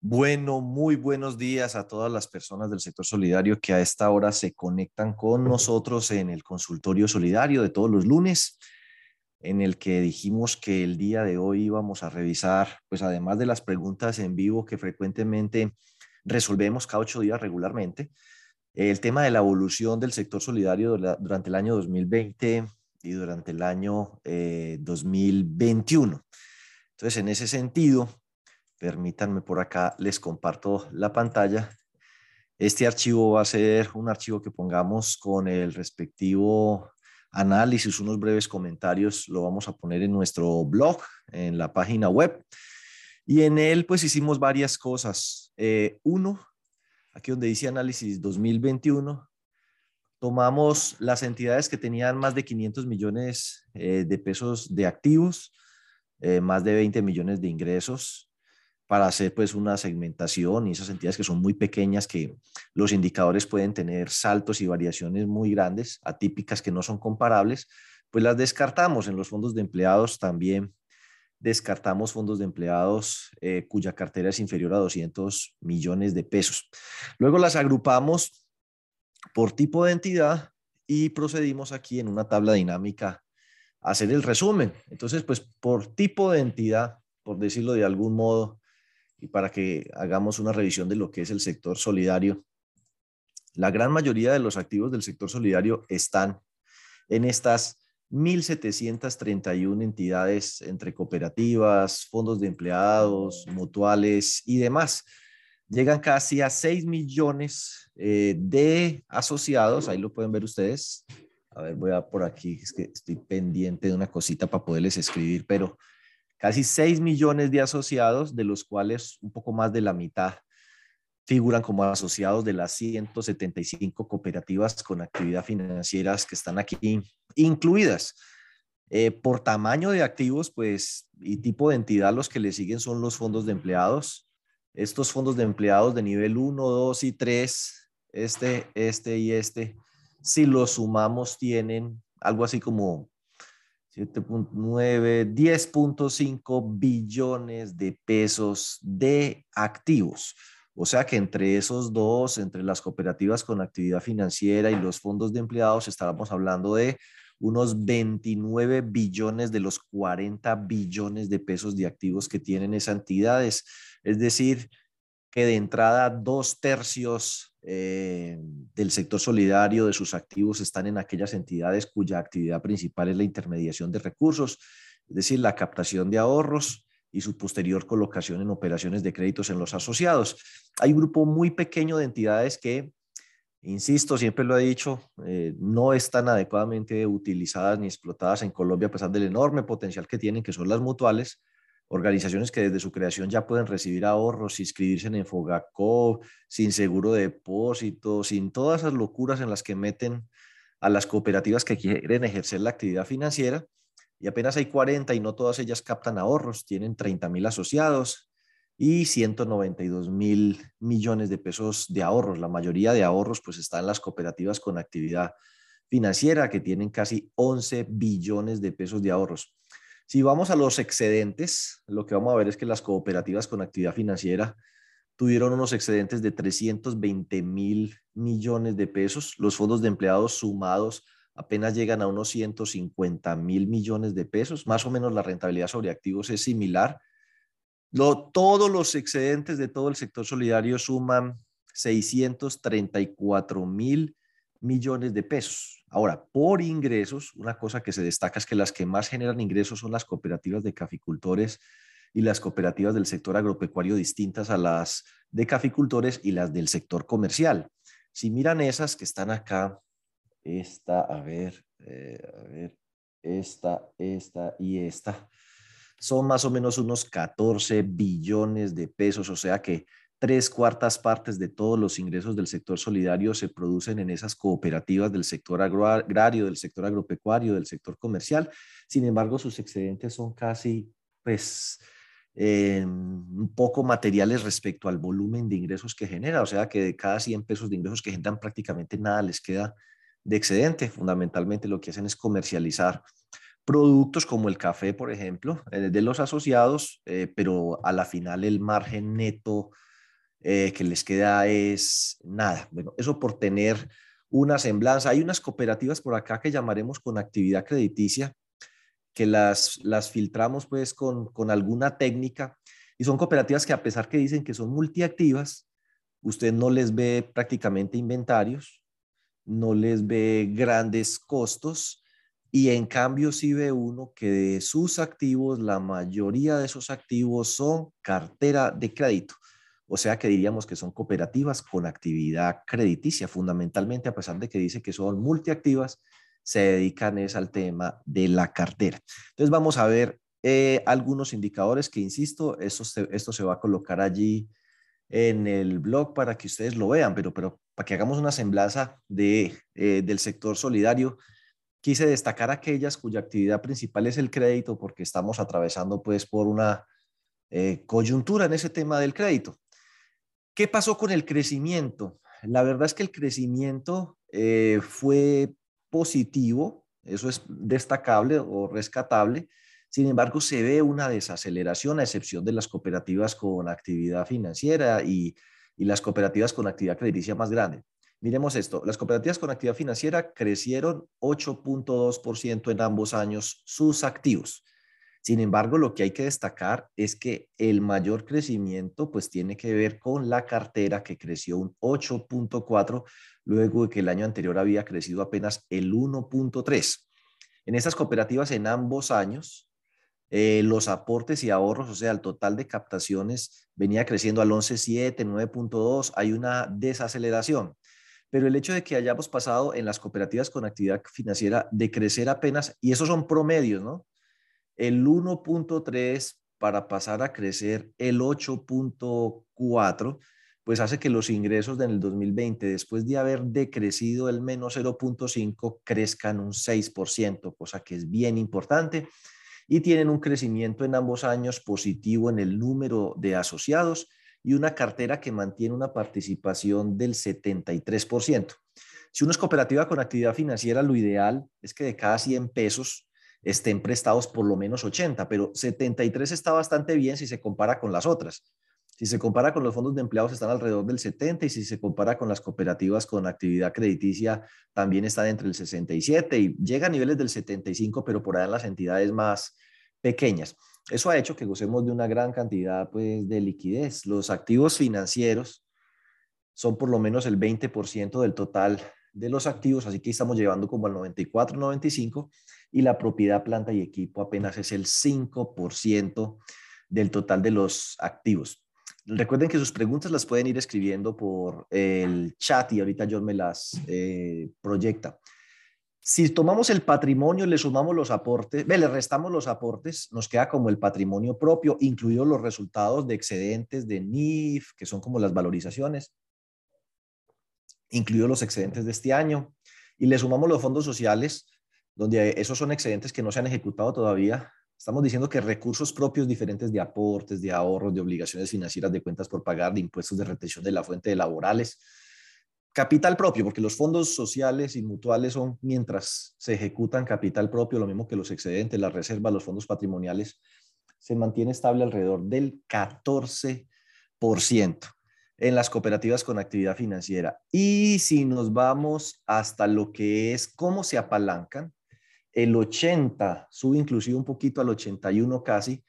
Bueno, muy buenos días a todas las personas del sector solidario que a esta hora se conectan con nosotros en el consultorio solidario de todos los lunes, en el que dijimos que el día de hoy íbamos a revisar, pues además de las preguntas en vivo que frecuentemente resolvemos cada ocho días regularmente, el tema de la evolución del sector solidario durante el año 2020 y durante el año 2021. Eh, Entonces, en ese sentido, Permítanme por acá, les comparto la pantalla. Este archivo va a ser un archivo que pongamos con el respectivo análisis, unos breves comentarios, lo vamos a poner en nuestro blog, en la página web. Y en él pues hicimos varias cosas. Eh, uno, aquí donde dice análisis 2021, tomamos las entidades que tenían más de 500 millones eh, de pesos de activos, eh, más de 20 millones de ingresos, para hacer pues una segmentación y esas entidades que son muy pequeñas, que los indicadores pueden tener saltos y variaciones muy grandes, atípicas que no son comparables, pues las descartamos. En los fondos de empleados también descartamos fondos de empleados eh, cuya cartera es inferior a 200 millones de pesos. Luego las agrupamos por tipo de entidad y procedimos aquí en una tabla dinámica a hacer el resumen. Entonces, pues por tipo de entidad, por decirlo de algún modo, y para que hagamos una revisión de lo que es el sector solidario. La gran mayoría de los activos del sector solidario están en estas 1.731 entidades entre cooperativas, fondos de empleados, mutuales y demás. Llegan casi a 6 millones eh, de asociados, ahí lo pueden ver ustedes. A ver, voy a por aquí, es que estoy pendiente de una cosita para poderles escribir, pero casi 6 millones de asociados, de los cuales un poco más de la mitad figuran como asociados de las 175 cooperativas con actividad financieras que están aquí incluidas. Eh, por tamaño de activos, pues, y tipo de entidad, los que le siguen son los fondos de empleados. Estos fondos de empleados de nivel 1, 2 y 3, este, este y este, si los sumamos, tienen algo así como 7.9, 10.5 billones de pesos de activos. O sea que entre esos dos, entre las cooperativas con actividad financiera y los fondos de empleados, estábamos hablando de unos 29 billones de los 40 billones de pesos de activos que tienen esas entidades. Es decir, de entrada dos tercios eh, del sector solidario de sus activos están en aquellas entidades cuya actividad principal es la intermediación de recursos, es decir, la captación de ahorros y su posterior colocación en operaciones de créditos en los asociados. Hay un grupo muy pequeño de entidades que, insisto, siempre lo he dicho, eh, no están adecuadamente utilizadas ni explotadas en Colombia a pesar del enorme potencial que tienen, que son las mutuales, organizaciones que desde su creación ya pueden recibir ahorros, inscribirse en Fogacop, sin seguro de depósito, sin todas esas locuras en las que meten a las cooperativas que quieren ejercer la actividad financiera. Y apenas hay 40 y no todas ellas captan ahorros, tienen 30 mil asociados y 192 mil millones de pesos de ahorros. La mayoría de ahorros pues están en las cooperativas con actividad financiera que tienen casi 11 billones de pesos de ahorros. Si vamos a los excedentes, lo que vamos a ver es que las cooperativas con actividad financiera tuvieron unos excedentes de 320 mil millones de pesos. Los fondos de empleados sumados apenas llegan a unos 150 mil millones de pesos. Más o menos la rentabilidad sobre activos es similar. todos los excedentes de todo el sector solidario suman 634 mil millones de pesos. Ahora, por ingresos, una cosa que se destaca es que las que más generan ingresos son las cooperativas de caficultores y las cooperativas del sector agropecuario distintas a las de caficultores y las del sector comercial. Si miran esas que están acá, esta, a ver, eh, a ver, esta, esta y esta, son más o menos unos 14 billones de pesos, o sea que tres cuartas partes de todos los ingresos del sector solidario se producen en esas cooperativas del sector agrario, del sector agropecuario, del sector comercial. Sin embargo, sus excedentes son casi, pues, eh, un poco materiales respecto al volumen de ingresos que genera. O sea que de cada 100 pesos de ingresos que generan prácticamente nada les queda de excedente. Fundamentalmente lo que hacen es comercializar productos como el café, por ejemplo, eh, de los asociados, eh, pero a la final el margen neto eh, que les queda es nada. Bueno, eso por tener una semblanza. Hay unas cooperativas por acá que llamaremos con actividad crediticia, que las, las filtramos pues con, con alguna técnica y son cooperativas que a pesar que dicen que son multiactivas, usted no les ve prácticamente inventarios, no les ve grandes costos y en cambio sí ve uno que de sus activos, la mayoría de esos activos son cartera de crédito. O sea que diríamos que son cooperativas con actividad crediticia, fundamentalmente a pesar de que dice que son multiactivas, se dedican es al tema de la cartera. Entonces vamos a ver eh, algunos indicadores que, insisto, esto se, va a colocar allí en el blog para que ustedes lo vean, pero, pero para que hagamos una semblanza de, eh, del sector solidario, quise destacar aquellas cuya actividad principal es el crédito porque estamos atravesando pues por una eh, coyuntura en ese tema del crédito. ¿Qué pasó con el crecimiento? La verdad es que el crecimiento eh, fue positivo, eso es destacable o rescatable. Sin embargo, se ve una desaceleración a excepción de las cooperativas con actividad financiera y, y las cooperativas con actividad crediticia más grande. Miremos esto, las cooperativas con actividad financiera crecieron 8.2% en ambos años sus activos. Sin embargo, lo que hay que destacar es que el mayor crecimiento pues tiene que ver con la cartera que creció un 8.4 luego de que el año anterior había crecido apenas el 1.3. En estas cooperativas en ambos años, eh, los aportes y ahorros, o sea, el total de captaciones venía creciendo al 11.7, 9.2, hay una desaceleración. Pero el hecho de que hayamos pasado en las cooperativas con actividad financiera de crecer apenas, y esos son promedios, ¿no? El 1.3 para pasar a crecer el 8.4, pues hace que los ingresos del 2020, después de haber decrecido el menos 0.5, crezcan un 6%, cosa que es bien importante. Y tienen un crecimiento en ambos años positivo en el número de asociados y una cartera que mantiene una participación del 73%. Si uno es cooperativa con actividad financiera, lo ideal es que de cada 100 pesos estén prestados por lo menos 80, pero 73 está bastante bien si se compara con las otras. Si se compara con los fondos de empleados están alrededor del 70 y si se compara con las cooperativas con actividad crediticia también están entre el 67 y llega a niveles del 75, pero por ahí en las entidades más pequeñas. Eso ha hecho que gocemos de una gran cantidad pues, de liquidez. Los activos financieros son por lo menos el 20% del total de los activos, así que estamos llevando como al 94, 95 y la propiedad, planta y equipo apenas es el 5% del total de los activos. Recuerden que sus preguntas las pueden ir escribiendo por el chat y ahorita John me las eh, proyecta. Si tomamos el patrimonio, le sumamos los aportes, le restamos los aportes, nos queda como el patrimonio propio, incluidos los resultados de excedentes de NIF, que son como las valorizaciones, incluidos los excedentes de este año, y le sumamos los fondos sociales, donde esos son excedentes que no se han ejecutado todavía. Estamos diciendo que recursos propios diferentes de aportes, de ahorros, de obligaciones financieras, de cuentas por pagar, de impuestos de retención de la fuente de laborales, capital propio, porque los fondos sociales y mutuales son mientras se ejecutan capital propio, lo mismo que los excedentes, las reservas, los fondos patrimoniales, se mantiene estable alrededor del 14% en las cooperativas con actividad financiera. Y si nos vamos hasta lo que es cómo se apalancan, el 80, sube inclusive un poquito al 81 casi,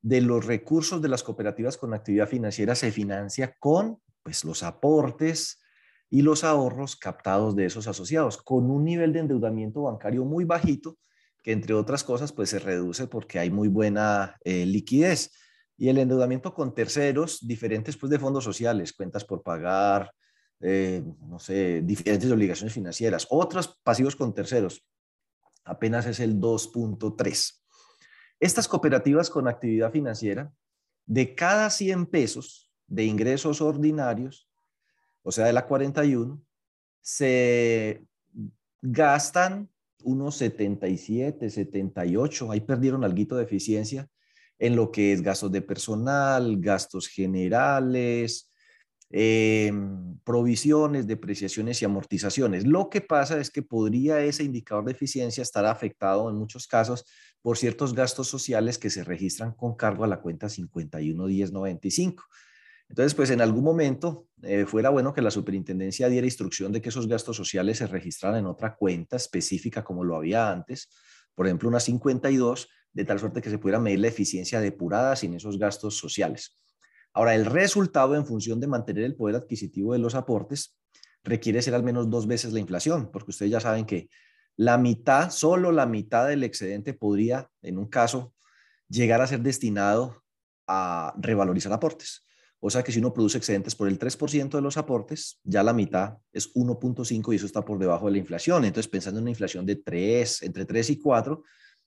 de los recursos de las cooperativas con actividad financiera se financia con pues, los aportes y los ahorros captados de esos asociados, con un nivel de endeudamiento bancario muy bajito, que entre otras cosas pues se reduce porque hay muy buena eh, liquidez. Y el endeudamiento con terceros, diferentes pues de fondos sociales, cuentas por pagar, eh, no sé, diferentes obligaciones financieras, otros pasivos con terceros, apenas es el 2.3. Estas cooperativas con actividad financiera, de cada 100 pesos de ingresos ordinarios, o sea, de la 41, se gastan unos 77, 78, ahí perdieron algo de eficiencia en lo que es gastos de personal, gastos generales, Em, provisiones, depreciaciones y amortizaciones. Lo que pasa es que podría ese indicador de eficiencia estar afectado en muchos casos por ciertos gastos sociales que se registran con cargo a la cuenta 511095. Entonces, pues en algún momento eh, fuera bueno que la superintendencia diera instrucción de que esos gastos sociales se registraran en otra cuenta específica como lo había antes, por ejemplo, una 52, de tal suerte que se pudiera medir la eficiencia depurada sin esos gastos sociales. Ahora, el resultado en función de mantener el poder adquisitivo de los aportes requiere ser al menos dos veces la inflación, porque ustedes ya saben que la mitad, solo la mitad del excedente podría, en un caso, llegar a ser destinado a revalorizar aportes. O sea que si uno produce excedentes por el 3% de los aportes, ya la mitad es 1.5 y eso está por debajo de la inflación. Entonces, pensando en una inflación de 3, entre 3 y 4,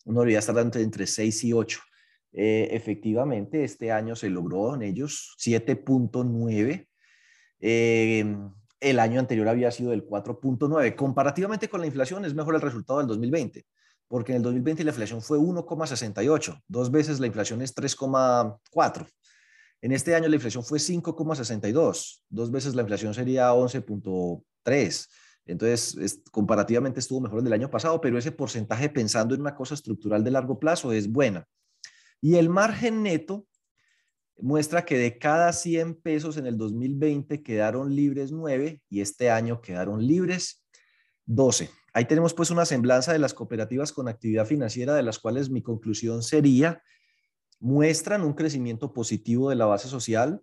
uno debería estar dando entre 6 y 8. Eh, efectivamente, este año se logró en ellos 7.9. Eh, el año anterior había sido del 4.9. Comparativamente con la inflación, es mejor el resultado del 2020, porque en el 2020 la inflación fue 1,68. Dos veces la inflación es 3,4. En este año la inflación fue 5,62, dos veces la inflación sería 11.3. Entonces, comparativamente estuvo mejor el del año pasado, pero ese porcentaje pensando en una cosa estructural de largo plazo es buena. Y el margen neto muestra que de cada 100 pesos en el 2020 quedaron libres 9 y este año quedaron libres 12. Ahí tenemos pues una semblanza de las cooperativas con actividad financiera, de las cuales mi conclusión sería muestran un crecimiento positivo de la base social,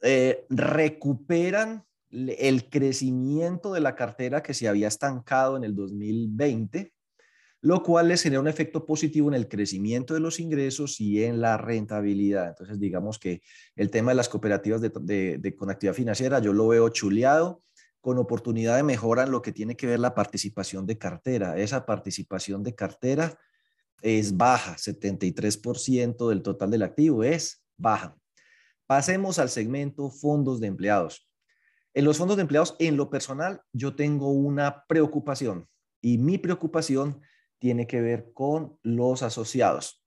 eh, recuperan el crecimiento de la cartera que se había estancado en el 2020, lo cual les genera un efecto positivo en el crecimiento de los ingresos y en la rentabilidad. Entonces, digamos que el tema de las cooperativas de, de, con actividad financiera, yo lo veo chuleado, con oportunidad de mejora en lo que tiene que ver la participación de cartera. Esa participación de cartera es baja, 73% del total del activo es baja. Pasemos al segmento fondos de empleados. En los fondos de empleados, en lo personal, yo tengo una preocupación y mi preocupación tiene que ver con los asociados.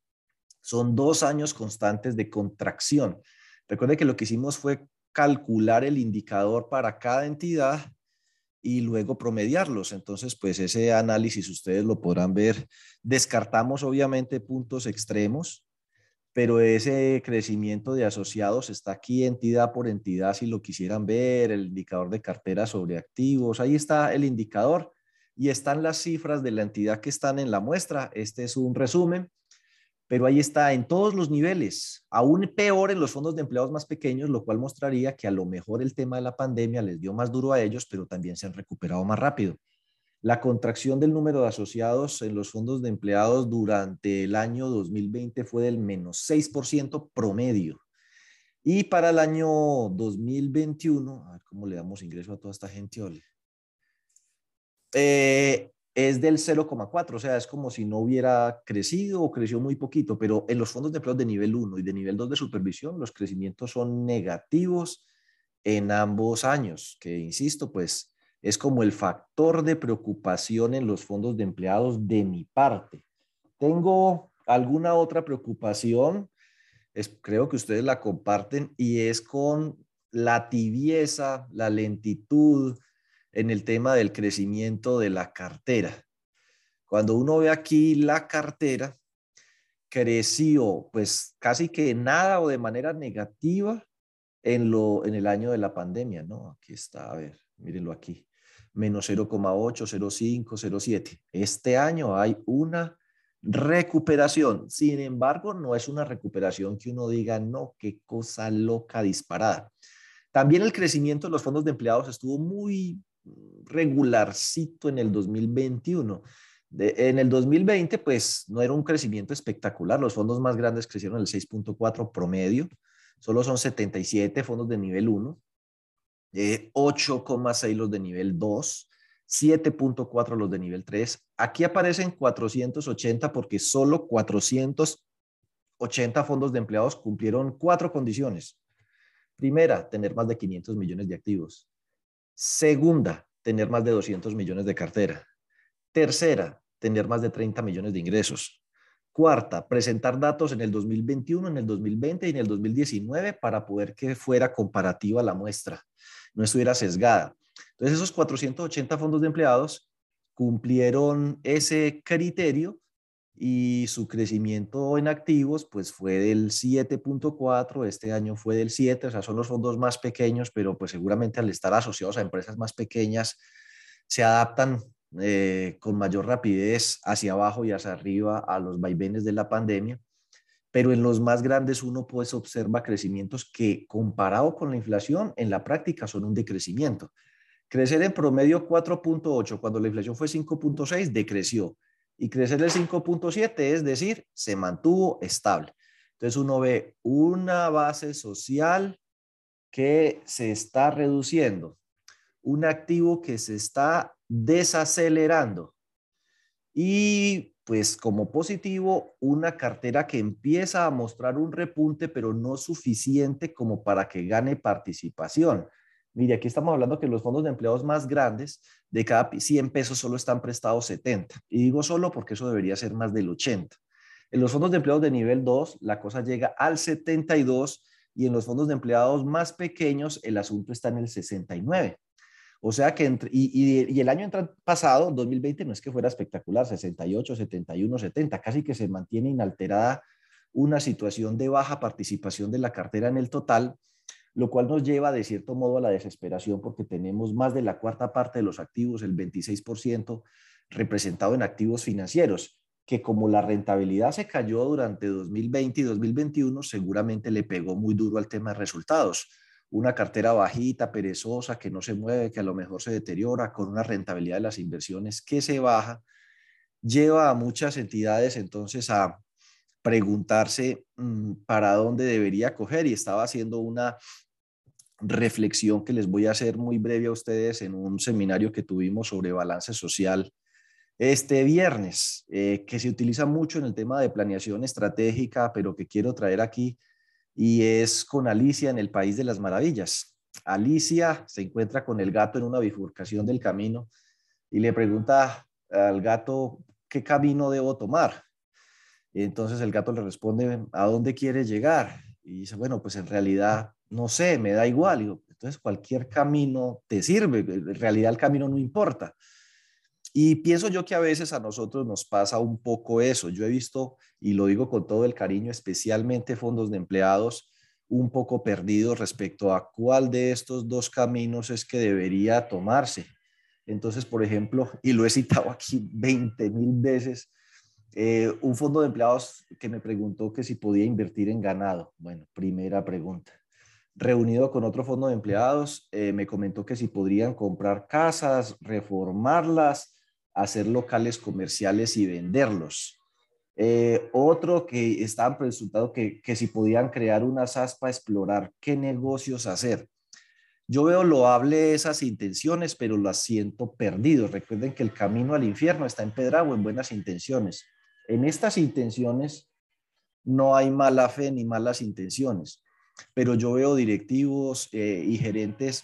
Son dos años constantes de contracción. Recuerde que lo que hicimos fue calcular el indicador para cada entidad y luego promediarlos. Entonces, pues ese análisis ustedes lo podrán ver. Descartamos obviamente puntos extremos, pero ese crecimiento de asociados está aquí entidad por entidad, si lo quisieran ver, el indicador de cartera sobre activos, ahí está el indicador y están las cifras de la entidad que están en la muestra. Este es un resumen pero ahí está en todos los niveles, aún peor en los fondos de empleados más pequeños, lo cual mostraría que a lo mejor el tema de la pandemia les dio más duro a ellos, pero también se han recuperado más rápido. La contracción del número de asociados en los fondos de empleados durante el año 2020 fue del menos 6% promedio. Y para el año 2021, a ver cómo le damos ingreso a toda esta gente, ole. Eh, es del 0,4, o sea, es como si no hubiera crecido o creció muy poquito, pero en los fondos de empleo de nivel 1 y de nivel 2 de supervisión, los crecimientos son negativos en ambos años, que insisto, pues es como el factor de preocupación en los fondos de empleados de mi parte. Tengo alguna otra preocupación, es, creo que ustedes la comparten, y es con la tibieza, la lentitud, en el tema del crecimiento de la cartera. Cuando uno ve aquí la cartera, creció pues casi que nada o de manera negativa en, lo, en el año de la pandemia, ¿no? Aquí está, a ver, mírenlo aquí, menos 0,8, 0,5, 0,7. Este año hay una recuperación. Sin embargo, no es una recuperación que uno diga, no, qué cosa loca disparada. También el crecimiento de los fondos de empleados estuvo muy regularcito en el 2021. en el 2020, pues no era un crecimiento espectacular. Los fondos más grandes crecieron el 6.4 promedio. Solo son 77 fondos de nivel 1, 8,6 los de nivel 2, 7.4 los de nivel 3. Aquí aparecen 480 porque solo 480 fondos de empleados cumplieron cuatro condiciones. Primera, tener más de 500 millones de activos. Segunda, tener más de 200 millones de cartera. Tercera, tener más de 30 millones de ingresos. Cuarta, presentar datos en el 2021, en el 2020 y en el 2019 para poder que fuera comparativa la muestra, no estuviera sesgada. Entonces, esos 480 fondos de empleados cumplieron ese criterio y su crecimiento en activos pues fue del 7.4, este año fue del 7, o sea, son los fondos más pequeños, pero pues seguramente al estar asociados a empresas más pequeñas se adaptan eh, con mayor rapidez hacia abajo y hacia arriba a los vaivenes de la pandemia. Pero en los más grandes uno pues observa crecimientos que comparado con la inflación en la práctica son un decrecimiento. Crecer en promedio 4.8 cuando la inflación fue 5.6 decreció y crecer el 5.7, es decir, se mantuvo estable. Entonces uno ve una base social que se está reduciendo, un activo que se está desacelerando y pues como positivo, una cartera que empieza a mostrar un repunte, pero no suficiente como para que gane participación. Mire, aquí estamos hablando que los fondos de empleados más grandes, de cada 100 pesos solo están prestados 70. Y digo solo porque eso debería ser más del 80. En los fondos de empleados de nivel 2, la cosa llega al 72 y en los fondos de empleados más pequeños, el asunto está en el 69. O sea que, entre, y, y, el año pasado, 2020, no es que fuera espectacular, 68, 71, 70, casi que se mantiene inalterada una situación de baja participación de la cartera en el total lo cual nos lleva de cierto modo a la desesperación porque tenemos más de la cuarta parte de los activos, el 26%, representado en activos financieros, que como la rentabilidad se cayó durante 2020 y 2021, seguramente le pegó muy duro al tema de resultados. Una cartera bajita, perezosa, que no se mueve, que a lo mejor se deteriora, con una rentabilidad de las inversiones que se baja, lleva a muchas entidades entonces a preguntarse mm, para dónde debería coger y estaba haciendo una reflexión que les voy a hacer muy breve a ustedes en un seminario que tuvimos sobre balance social este viernes, eh, que se utiliza mucho en el tema de planeación estratégica, pero que quiero traer aquí, y es con Alicia en el País de las Maravillas. Alicia se encuentra con el gato en una bifurcación del camino y le pregunta al gato qué camino debo tomar. Y entonces el gato le responde, ¿a dónde quiere llegar? Y dice, bueno, pues en realidad no sé, me da igual. entonces cualquier camino te sirve, en realidad el camino no importa. Y pienso yo que a veces a nosotros nos pasa un poco eso. Yo he visto, y lo digo con todo el cariño, especialmente fondos de empleados, un poco perdidos respecto a cuál de estos dos caminos es que debería tomarse. Entonces, por ejemplo, y lo he citado aquí 20 mil veces, eh, un fondo de empleados que me preguntó que si podía invertir en ganado. Bueno, primera pregunta reunido con otro fondo de empleados, eh, me comentó que si podrían comprar casas, reformarlas, hacer locales comerciales y venderlos. Eh, otro que estaban preguntando que, que si podían crear una SAS para explorar qué negocios hacer. Yo veo loable esas intenciones, pero las siento perdido. Recuerden que el camino al infierno está empedrado en buenas intenciones. En estas intenciones no hay mala fe ni malas intenciones pero yo veo directivos eh, y gerentes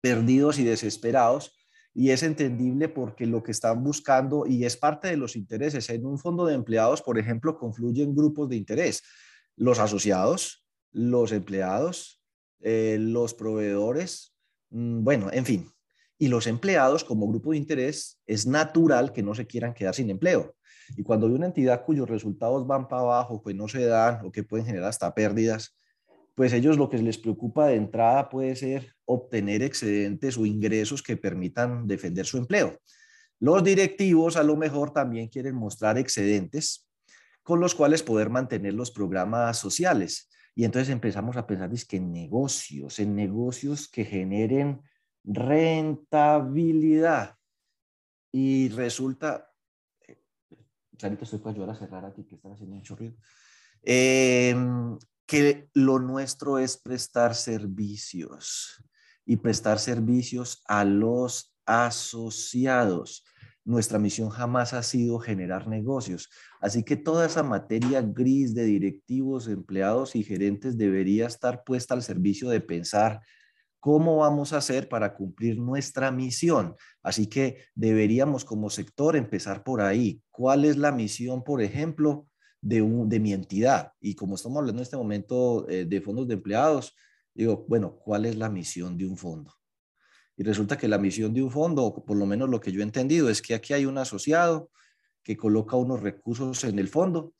perdidos y desesperados y es entendible porque lo que están buscando y es parte de los intereses en un fondo de empleados, por ejemplo, confluyen grupos de interés, los asociados, los empleados, eh, los proveedores, mm, bueno, en fin, y los empleados como grupo de interés es natural que no se quieran quedar sin empleo. Y cuando hay una entidad cuyos resultados van para abajo, pues no se dan o que pueden generar hasta pérdidas, pues ellos lo que les preocupa de entrada puede ser obtener excedentes o ingresos que permitan defender su empleo. Los directivos a lo mejor también quieren mostrar excedentes con los cuales poder mantener los programas sociales. Y entonces empezamos a pensar que en negocios, en negocios que generen rentabilidad. Y resulta, Charito, estoy para ayudar a cerrar aquí que están haciendo mucho ruido. Eh, que lo nuestro es prestar servicios y prestar servicios a los asociados. Nuestra misión jamás ha sido generar negocios. Así que toda esa materia gris de directivos, empleados y gerentes debería estar puesta al servicio de pensar cómo vamos a hacer para cumplir nuestra misión. Así que deberíamos como sector empezar por ahí. ¿Cuál es la misión, por ejemplo, de, mi entidad. Y como estamos hablando en este momento eh, de fondos de empleados, digo, bueno, ¿cuál es la misión de un fondo? Y resulta que la misión de un fondo, por lo menos lo que yo he entendido, es que aquí hay un asociado que coloca unos recursos en el fondo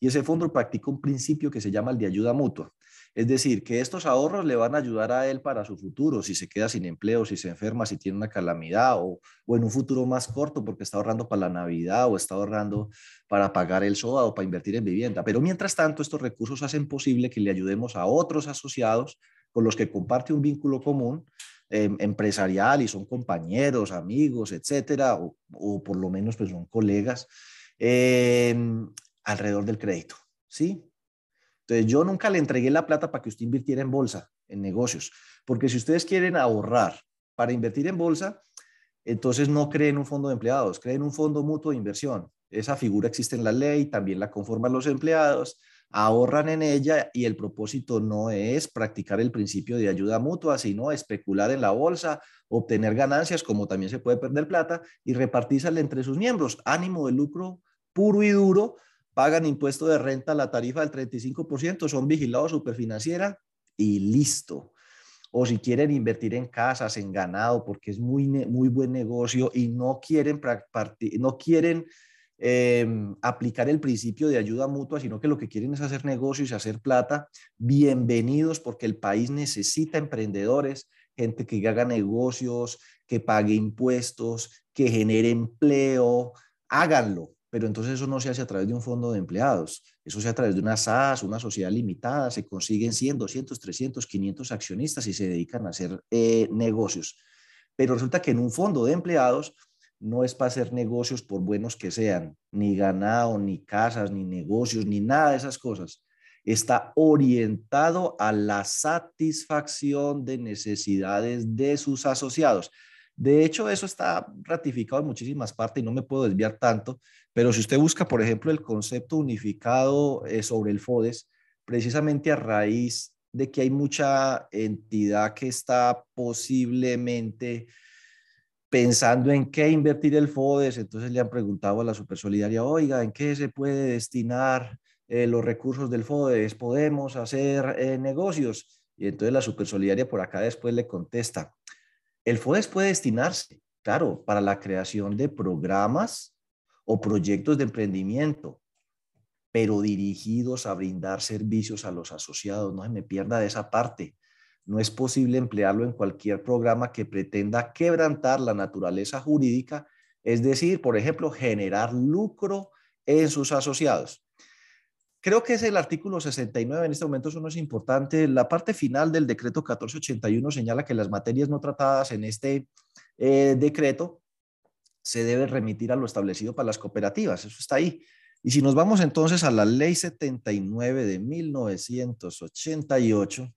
y ese fondo practica un principio que se llama el de ayuda mutua. Es decir, que estos ahorros le van a ayudar a él para su futuro, si se queda sin empleo, si se enferma, si tiene una calamidad o, en un futuro más corto porque está ahorrando para la Navidad o está ahorrando para pagar el SOA o para invertir en vivienda. Pero mientras tanto, estos recursos hacen posible que le ayudemos a otros asociados con los que comparte un vínculo común em, empresarial y son compañeros, amigos, etcétera, o, por lo menos pues son colegas em, alrededor del crédito, ¿sí? Entonces, yo nunca le entregué la plata para que usted invirtiera en bolsa, en negocios, porque si ustedes quieren ahorrar para invertir en bolsa, entonces no creen un fondo de empleados, creen un fondo mutuo de inversión. Esa figura existe en la ley, también la conforman los empleados, ahorran en ella y el propósito no es practicar el principio de ayuda mutua, sino especular en la bolsa, obtener ganancias, como también se puede perder plata, y repartírsela entre sus miembros. Ánimo de lucro puro y duro pagan impuesto de renta la tarifa del 35%, son vigilados superfinanciera y listo. O si quieren invertir en casas, en ganado, porque es muy, muy buen negocio y no quieren, no quieren em, aplicar el principio de ayuda mutua, sino que lo que quieren es hacer negocios y hacer plata, bienvenidos porque el país necesita emprendedores, gente que haga negocios, que pague impuestos, que genere empleo, háganlo pero entonces eso no se hace a través de un fondo de empleados, eso se hace a través de una SAS, una sociedad limitada, se consiguen 100, 200, 300, 500 accionistas y se dedican a hacer eh, negocios. Pero resulta que en un fondo de empleados no es para hacer negocios por buenos que sean, ni ganado, ni casas, ni negocios, ni nada de esas cosas. Está orientado a la satisfacción de necesidades de sus asociados. De hecho, eso está ratificado en muchísimas partes y no me puedo desviar tanto, pero si usted busca, por ejemplo, el concepto unificado eh, sobre el FODES, precisamente a raíz de que hay mucha entidad que está posiblemente pensando en qué invertir el FODES, entonces le han preguntado a la Supersolidaria, oiga, ¿en qué se puede destinar eh, los recursos del FODES? ¿Podemos hacer eh, negocios? Y entonces la Supersolidaria por acá después le contesta, el FODES puede destinarse, claro, para la creación de programas o proyectos de emprendimiento, pero dirigidos a brindar servicios a los asociados. No se me pierda de esa parte. No es posible emplearlo en cualquier programa que pretenda quebrantar la naturaleza jurídica, es decir, por ejemplo, generar lucro en sus asociados. Creo que es el artículo 69, en este momento eso no es importante. La parte final del decreto 1481 señala que las materias no tratadas en este eh, decreto se deben remitir a lo establecido para las cooperativas, eso está ahí. Y si nos vamos entonces a la ley 79 de 1988,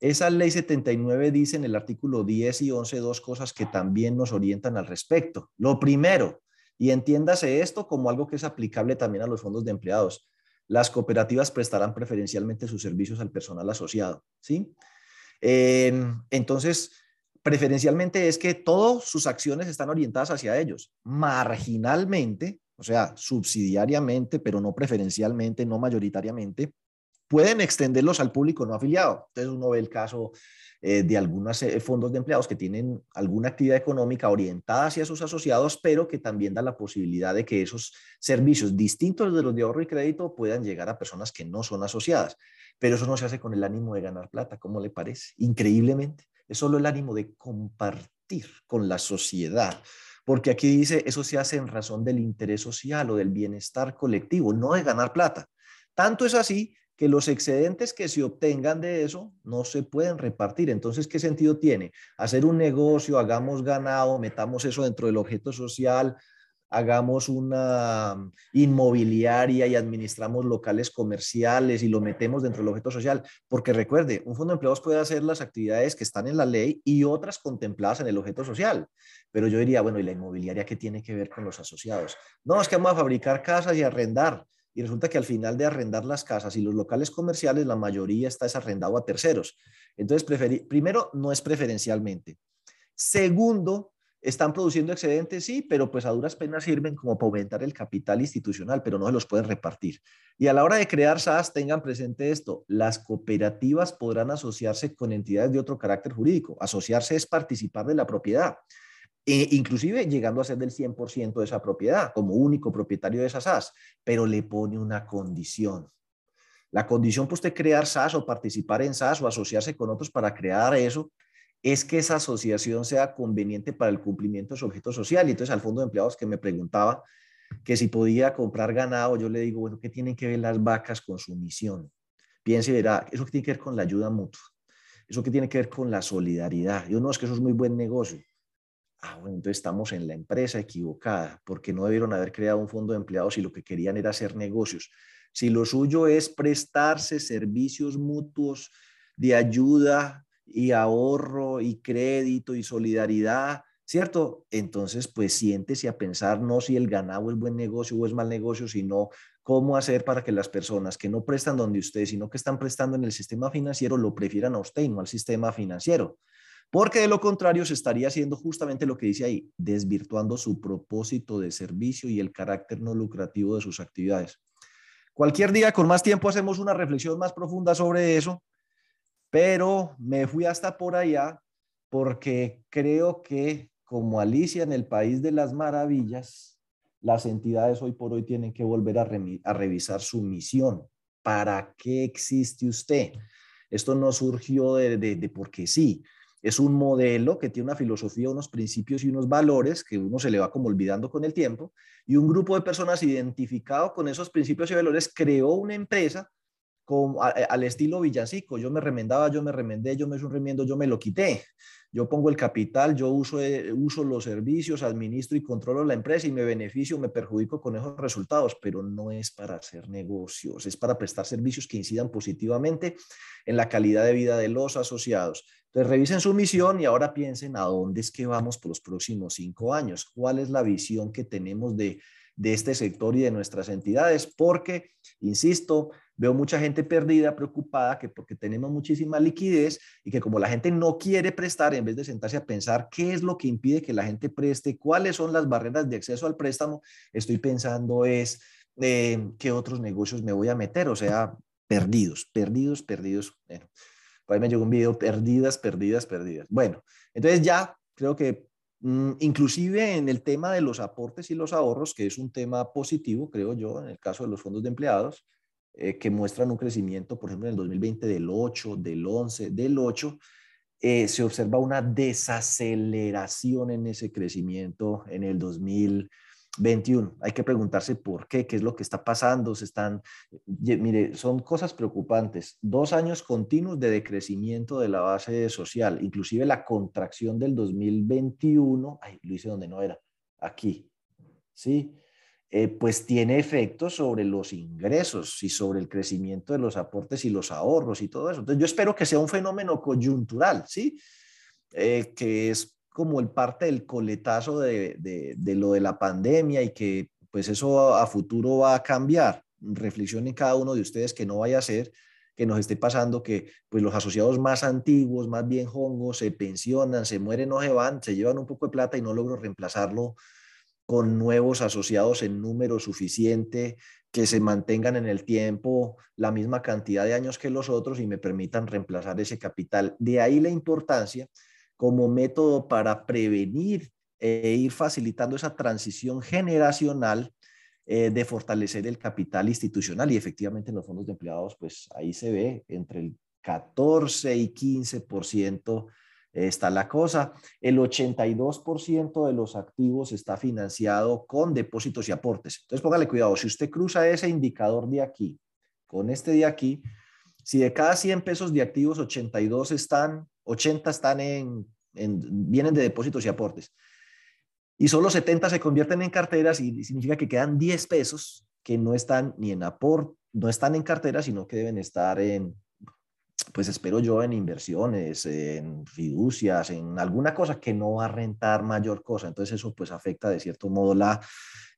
esa ley 79 dice en el artículo 10 y 11 dos cosas que también nos orientan al respecto. Lo primero, y entiéndase esto como algo que es aplicable también a los fondos de empleados las cooperativas prestarán preferencialmente sus servicios al personal asociado, ¿sí? Em, entonces, preferencialmente es que todas sus acciones están orientadas hacia ellos. Marginalmente, o sea, subsidiariamente, pero no preferencialmente, no mayoritariamente, pueden extenderlos al público no afiliado. Entonces uno ve el caso eh, de algunos eh, fondos de empleados que tienen alguna actividad económica orientada hacia sus asociados, pero que también da la posibilidad de que esos servicios distintos de los de ahorro y crédito puedan llegar a personas que no son asociadas. Pero eso no se hace con el ánimo de ganar plata, ¿cómo le parece? Increíblemente, es solo el ánimo de compartir con la sociedad. Porque aquí dice, eso se hace en razón del interés social o del bienestar colectivo, no de ganar plata. Tanto es así que los excedentes que se obtengan de eso no se pueden repartir. Entonces, ¿qué sentido tiene? Hacer un negocio, hagamos ganado, metamos eso dentro del objeto social, hagamos una inmobiliaria y administramos locales comerciales y lo metemos dentro del objeto social. Porque recuerde, un fondo de empleados puede hacer las actividades que están en la ley y otras contempladas en el objeto social. Pero yo diría, bueno, ¿y la inmobiliaria qué tiene que ver con los asociados? No, es que vamos a fabricar casas y arrendar y resulta que al final de arrendar las casas y los locales comerciales, la mayoría está desarrendado a terceros. Entonces, primero, no es preferencialmente. Segundo, están produciendo excedentes, sí, pero pues a duras penas sirven como para aumentar el capital institucional, pero no se los pueden repartir. Y a la hora de crear SAS, tengan presente esto, las cooperativas podrán asociarse con entidades de otro carácter jurídico. Asociarse es participar de la propiedad e inclusive llegando a ser del 100% de esa propiedad como único propietario de esa SAS, pero le pone una condición. La condición para usted crear SAS o participar en SAS o asociarse con otros para crear eso es que esa asociación sea conveniente para el cumplimiento de su objeto social. Y entonces al fondo de empleados que me preguntaba que si podía comprar ganado, yo le digo, bueno, ¿qué tienen que ver las vacas con su misión? Piense verá, eso que tiene que ver con la ayuda mutua, eso que tiene que ver con la solidaridad. Yo no, es que eso es muy buen negocio. Ah, bueno, entonces estamos en la empresa equivocada, porque no debieron haber creado un fondo de empleados y lo que querían era hacer negocios. Si lo suyo es prestarse servicios mutuos de ayuda y ahorro y crédito y solidaridad, ¿cierto? Entonces, pues siéntese a pensar no si el ganado es buen negocio o es mal negocio, sino cómo hacer para que las personas que no prestan donde usted, sino que están prestando en el sistema financiero, lo prefieran a usted y no al sistema financiero. Porque de lo contrario se estaría haciendo justamente lo que dice ahí, desvirtuando su propósito de servicio y el carácter no lucrativo de sus actividades. Cualquier día con más tiempo hacemos una reflexión más profunda sobre eso, pero me fui hasta por allá porque creo que como Alicia en el País de las Maravillas, las entidades hoy por hoy tienen que volver a, revisar su misión. ¿Para qué existe usted? Esto no surgió de, de porque sí. Es un modelo que tiene una filosofía, unos principios y unos valores que uno se le va como olvidando con el tiempo. Y un grupo de personas identificado con esos principios y valores creó una empresa como, al estilo villancico. Yo me remendaba, yo me remendé, yo me hice un remiendo, yo me lo quité. Yo pongo el capital, yo uso, eh, uso los servicios, administro y controlo la empresa y me beneficio, me perjudico con esos resultados, pero no es para hacer negocios, es para prestar servicios que incidan positivamente en la calidad de vida de los asociados. Entonces, revisen su misión y ahora piensen a dónde es que vamos por los próximos cinco años, cuál es la visión que tenemos de, de este sector y de nuestras entidades, porque, insisto, Veo mucha gente perdida, preocupada, que porque tenemos muchísima liquidez y que como la gente no quiere prestar, en vez de sentarse a pensar qué es lo que impide que la gente preste, cuáles son las barreras de acceso al préstamo, estoy pensando es eh, qué otros negocios me voy a meter, o sea, perdidos, perdidos, perdidos. Bueno, por ahí me llegó un video, perdidas, perdidas, perdidas. Bueno, entonces ya creo que mm, inclusive en el tema de los aportes y los ahorros, que es un tema positivo, creo yo, en el caso de los fondos de empleados, eh, que muestran un crecimiento, por ejemplo, en el 2020 del 8, del 11, del 8, eh, se observa una desaceleración en ese crecimiento en el 2021. Hay que preguntarse por qué, qué es lo que está pasando. Se están, mire, son cosas preocupantes. Dos años continuos de decrecimiento de la base social, inclusive la contracción del 2021. Ay, lo hice donde no era, aquí. Sí, eh, pues tiene efectos sobre los ingresos y sobre el crecimiento de los aportes y los ahorros y todo eso. Entonces yo espero que sea un fenómeno coyuntural, ¿sí? Eh, que es como el parte del coletazo de, de, lo de la pandemia y que pues eso a, futuro va a cambiar. Reflexionen cada uno de ustedes que no vaya a ser que nos esté pasando que pues los asociados más antiguos, más bien hongos, se pensionan, se mueren o se van, se llevan un poco de plata y no logro reemplazarlo con nuevos asociados en número suficiente, que se mantengan en el tiempo la misma cantidad de años que los otros y me permitan reemplazar ese capital. De ahí la importancia como método para prevenir e ir facilitando esa transición generacional eh, de fortalecer el capital institucional y efectivamente en los fondos de empleados, pues ahí se ve entre el 14 y 15% está la cosa. El 82% de los activos está financiado con depósitos y aportes. Entonces, póngale cuidado, si usted cruza ese indicador de aquí con este de aquí, si de cada 100 pesos de activos, 82 están, 80 están en, vienen de depósitos y aportes. Y solo 70 se convierten en carteras y significa que quedan 10 pesos que no están ni en aporte, no están en carteras, sino que deben estar en pues espero yo en inversiones, en fiducias, en alguna cosa que no va a rentar mayor cosa. Entonces eso pues afecta de cierto modo la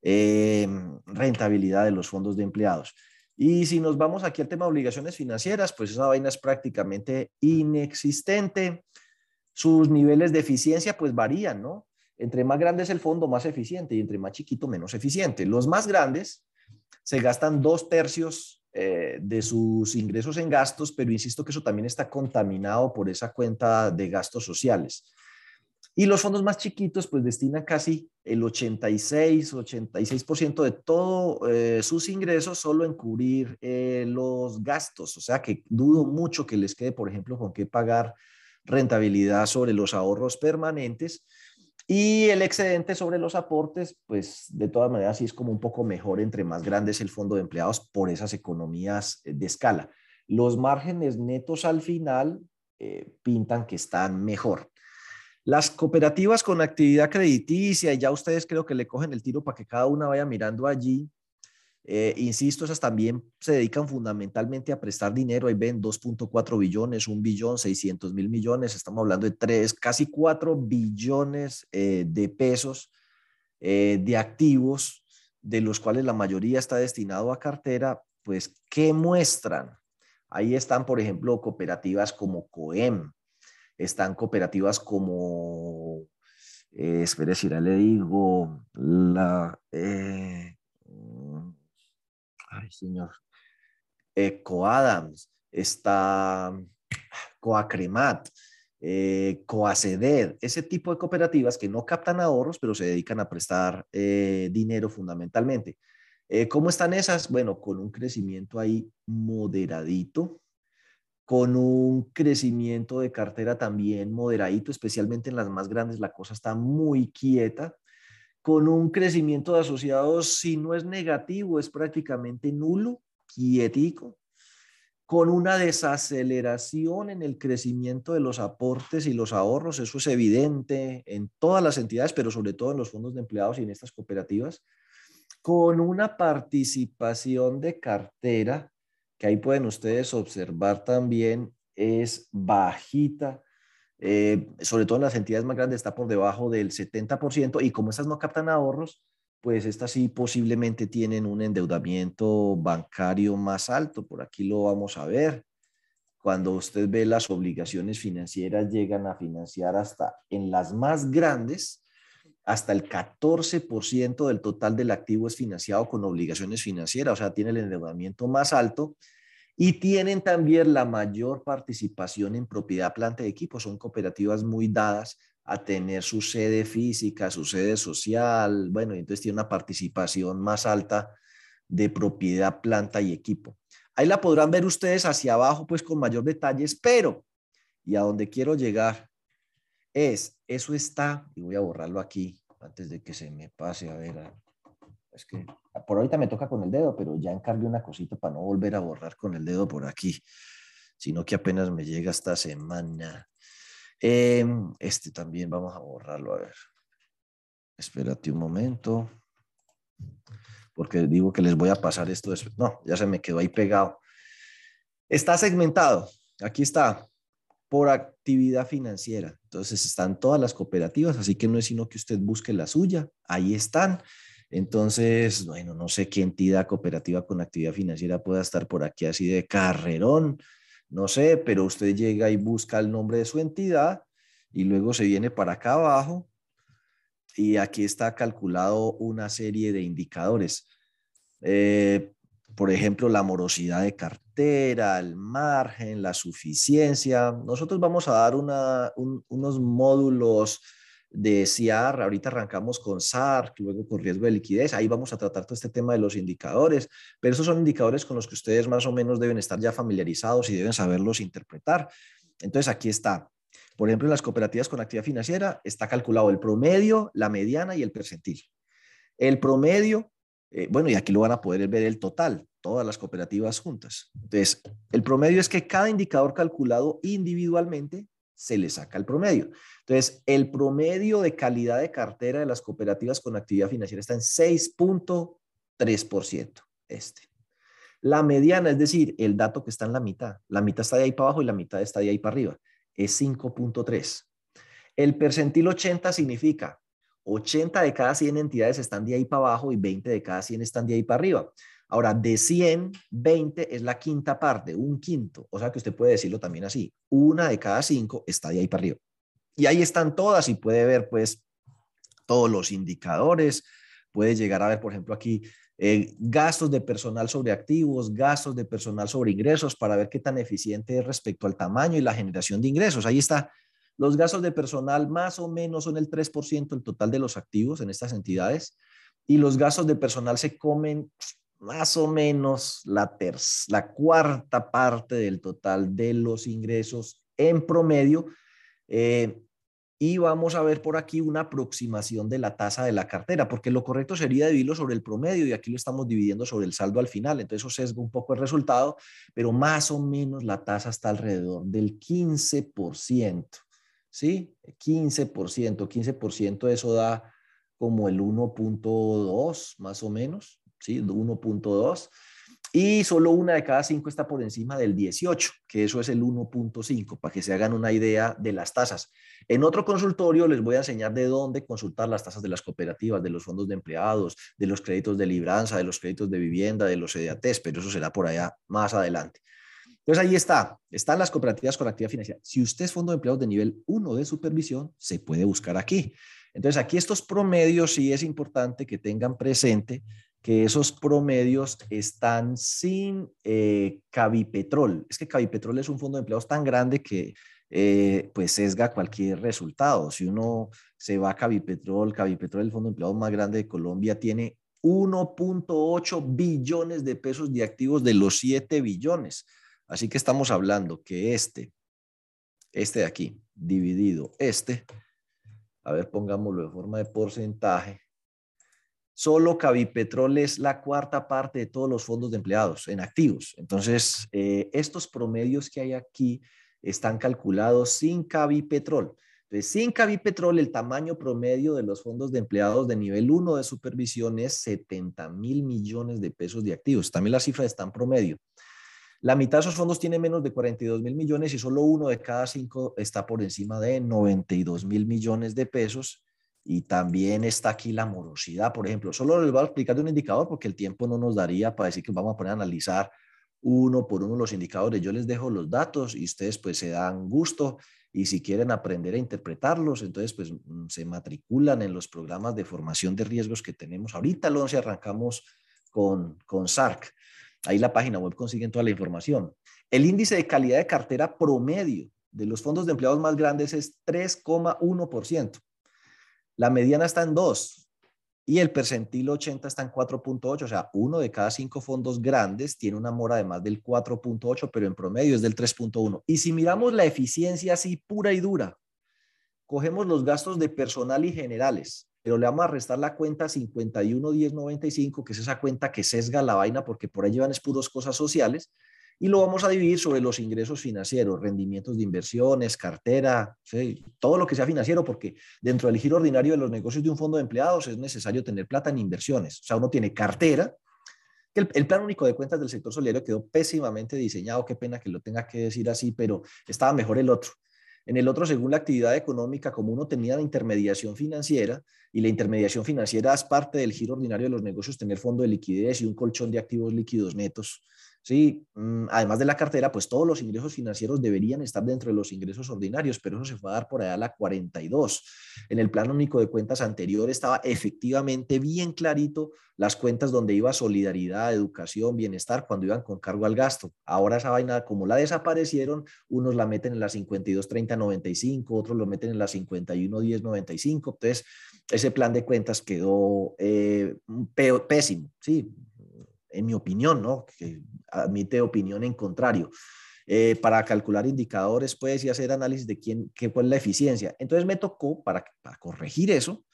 eh, rentabilidad de los fondos de empleados. Y si nos vamos aquí al tema de obligaciones financieras, pues esa vaina es prácticamente inexistente. Sus niveles de eficiencia pues varían, ¿no? Entre más grande es el fondo, más eficiente y entre más chiquito, menos eficiente. Los más grandes se gastan dos tercios eh, de sus ingresos en gastos, pero insisto que eso también está contaminado por esa cuenta de gastos sociales. Y los fondos más chiquitos pues destinan casi el 86, 86% de todos eh, sus ingresos solo en cubrir eh, los gastos. O sea que dudo mucho que les quede, por ejemplo, con qué pagar rentabilidad sobre los ahorros permanentes. Y el excedente sobre los aportes, pues de todas maneras sí es como un poco mejor entre más grande es el fondo de empleados por esas economías de escala. Los márgenes netos al final eh, pintan que están mejor. Las cooperativas con actividad crediticia, ya ustedes creo que le cogen el tiro para que cada una vaya mirando allí. Eh, insisto, esas también se dedican fundamentalmente a prestar dinero. Ahí ven 2.4 billones, 1 billón, 600 mil millones. Estamos hablando de 3, casi 4 billones eh, de pesos de activos, de los cuales la mayoría está destinado a cartera. Pues, ¿qué muestran? Ahí están, por ejemplo, cooperativas como COEM, están cooperativas como, eh, espere si le digo, la, eh, ay señor, Coadams, está Coacremat, eh, Coaceded, ese tipo de cooperativas que no captan ahorros, pero se dedican a prestar eh, dinero fundamentalmente. Eh, ¿Cómo están esas? Bueno, con un crecimiento ahí moderadito, con un crecimiento de cartera también moderadito, especialmente en las más grandes la cosa está muy quieta, con un crecimiento de asociados, si no es negativo, es prácticamente nulo, quietico, con una desaceleración en el crecimiento de los aportes y los ahorros, eso es evidente en todas las entidades, pero sobre todo en los fondos de empleados y en estas cooperativas con una participación de cartera, que ahí pueden ustedes observar también, es bajita, eh, sobre todo en las entidades más grandes está por debajo del 70%, y como estas no captan ahorros, pues estas sí posiblemente tienen un endeudamiento bancario más alto, por aquí lo vamos a ver. Cuando usted ve las obligaciones financieras llegan a financiar hasta en las más grandes, hasta el 14% del total del activo es financiado con obligaciones financieras, o sea, tiene el endeudamiento más alto y tienen también la mayor participación en propiedad, planta y equipo. Son cooperativas muy dadas a tener su sede física, su sede social, bueno, entonces tiene una participación más alta de propiedad, planta y equipo. Ahí la podrán ver ustedes hacia abajo, pues con mayor detalles, pero, y a donde quiero llegar, es, eso está, y voy a borrarlo aquí, antes de que se me pase, a ver, es que por ahorita me toca con el dedo, pero ya encargué una cosita para no volver a borrar con el dedo por aquí, sino que apenas me llega esta semana. Em, este también vamos a borrarlo, a ver. Espérate un momento, porque digo que les voy a pasar esto después. No, ya se me quedó ahí pegado. Está segmentado. Aquí está por actividad financiera. Entonces están todas las cooperativas, así que no es sino que usted busque la suya, ahí están. Entonces, bueno, no sé qué entidad cooperativa con actividad financiera pueda estar por aquí así de carrerón, no sé, pero usted llega y busca el nombre de su entidad y luego se viene para acá abajo y aquí está calculado una serie de indicadores. Eh, por ejemplo, la morosidad de cartera, el margen, la suficiencia. Nosotros vamos a dar unos módulos de CIAR, ahorita arrancamos con SAR, luego con riesgo de liquidez, ahí vamos a tratar todo este tema de los indicadores, pero esos son indicadores con los que ustedes más o menos deben estar ya familiarizados y deben saberlos interpretar. Entonces aquí está, por ejemplo, en las cooperativas con actividad financiera está calculado el promedio, la mediana y el percentil. El promedio eh, bueno, y aquí lo van a poder ver el total, todas las cooperativas juntas. Entonces, el promedio es que cada indicador calculado individualmente se le saca el promedio. Entonces, el promedio de calidad de cartera de las cooperativas con actividad financiera está en 6.3%. Este. La mediana, es decir, el dato que está en la mitad. La mitad está de ahí para abajo y la mitad está de ahí para arriba. Es 5.3. El percentil 80 significa 80 de cada 100 entidades están de ahí para abajo y 20 de cada 100 están de ahí para arriba. Ahora, de 100, 20 es la quinta parte, un quinto. O sea que usted puede decirlo también así. Una de cada cinco está de ahí para arriba. Y ahí están todas y puede ver pues todos los indicadores. Puede llegar a ver, por ejemplo, aquí eh, gastos de personal sobre activos, gastos de personal sobre ingresos para ver qué tan eficiente es respecto al tamaño y la generación de ingresos. Ahí está Los gastos de personal más o menos son el 3% del total de los activos en estas entidades y los gastos de personal se comen más o menos la, la cuarta parte del total de los ingresos en promedio. Eh, y vamos a ver por aquí una aproximación de la tasa de la cartera, porque lo correcto sería dividirlo sobre el promedio y aquí lo estamos dividiendo sobre el saldo al final, entonces eso sesga un poco el resultado, pero más o menos la tasa está alrededor del 15%, ¿sí? 15%, 15% eso da como el 1.2 más o menos, ¿sí? 1.2 y solo una de cada cinco está por encima del 18, que eso es el 1.5, para que se hagan una idea de las tasas. En otro consultorio les voy a enseñar de dónde consultar las tasas de las cooperativas, de los fondos de empleados, de los créditos de libranza, de los créditos de vivienda, de los EDATES, pero eso será por allá más adelante. Entonces ahí está, están las cooperativas con actividad financiera. Si usted es fondo de empleados de nivel 1 de supervisión, se puede buscar aquí. Entonces aquí estos promedios sí es importante que tengan presente que esos promedios están sin eh, Cavipetrol. Es que Cavipetrol es un fondo de empleados tan grande que eh, pues sesga cualquier resultado. Si uno se va a Cavipetrol, Cavipetrol, el fondo de empleados más grande de Colombia, tiene 1.8 billones de pesos de activos de los 7 billones. Así que estamos hablando que este, este de aquí, dividido este, a ver, pongámoslo de forma de porcentaje, solo Cavipetrol es la cuarta parte de todos los fondos de empleados en activos. Entonces, eh, estos promedios que hay aquí están calculados sin Cavipetrol. Entonces, sin Cavipetrol, el tamaño promedio de los fondos de empleados de nivel 1 de supervisión es 70 mil millones de pesos de activos. También la cifra está en promedio. La mitad de esos fondos tiene menos de 42 mil millones y solo uno de cada cinco está por encima de 92 mil millones de pesos. Y también está aquí la morosidad, por ejemplo. Solo les voy a explicar de un indicador porque el tiempo no nos daría para decir que vamos a poner a analizar uno por uno los indicadores. Yo les dejo los datos y ustedes pues se dan gusto y si quieren aprender a interpretarlos, entonces pues mm, se matriculan en los programas de formación de riesgos que tenemos. Ahorita el 11 arrancamos con, con SARC. Ahí la página web consiguen toda la información. El índice de calidad de cartera promedio de los fondos de empleados más grandes es 3,1%. La mediana está en 2 y el percentil 80 está en 4.8, o sea, uno de cada cinco fondos grandes tiene una mora de más del 4.8, pero en promedio es del 3.1. Y si miramos la eficiencia así pura y dura, cogemos los gastos de personal y generales, pero le vamos a restar la cuenta 511095, que es esa cuenta que sesga la vaina porque por ahí llevan es puros cosas sociales, y lo vamos a dividir sobre los ingresos financieros, rendimientos de inversiones, cartera, todo lo que sea financiero, porque dentro del giro ordinario de los negocios de un fondo de empleados es necesario tener plata en inversiones. O sea, uno tiene cartera, el, el, plan único de cuentas del sector solidario quedó pésimamente diseñado, qué pena que lo tenga que decir así, pero estaba mejor el otro. En el otro, según la actividad económica, como uno tenía la intermediación financiera, y la intermediación financiera es parte del giro ordinario de los negocios, tener fondo de liquidez y un colchón de activos líquidos netos, Sí, mm, además de la cartera, pues todos los ingresos financieros deberían estar dentro de los ingresos ordinarios, pero eso se fue a dar por allá a la 42. En el plan único de cuentas anterior estaba efectivamente bien clarito las cuentas donde iba solidaridad, educación, bienestar, cuando iban con cargo al gasto. Ahora esa vaina, como la desaparecieron, unos la meten en la 52, 30, 95, otros lo meten en la 51, 10, 95. Entonces, ese plan de cuentas quedó eh, pésimo, sí, en mi opinión, ¿no? Que admite opinión en contrario. Eh, para calcular indicadores, puedes y hacer análisis de quién, qué fue la eficiencia. Entonces me tocó, para, para corregir eso,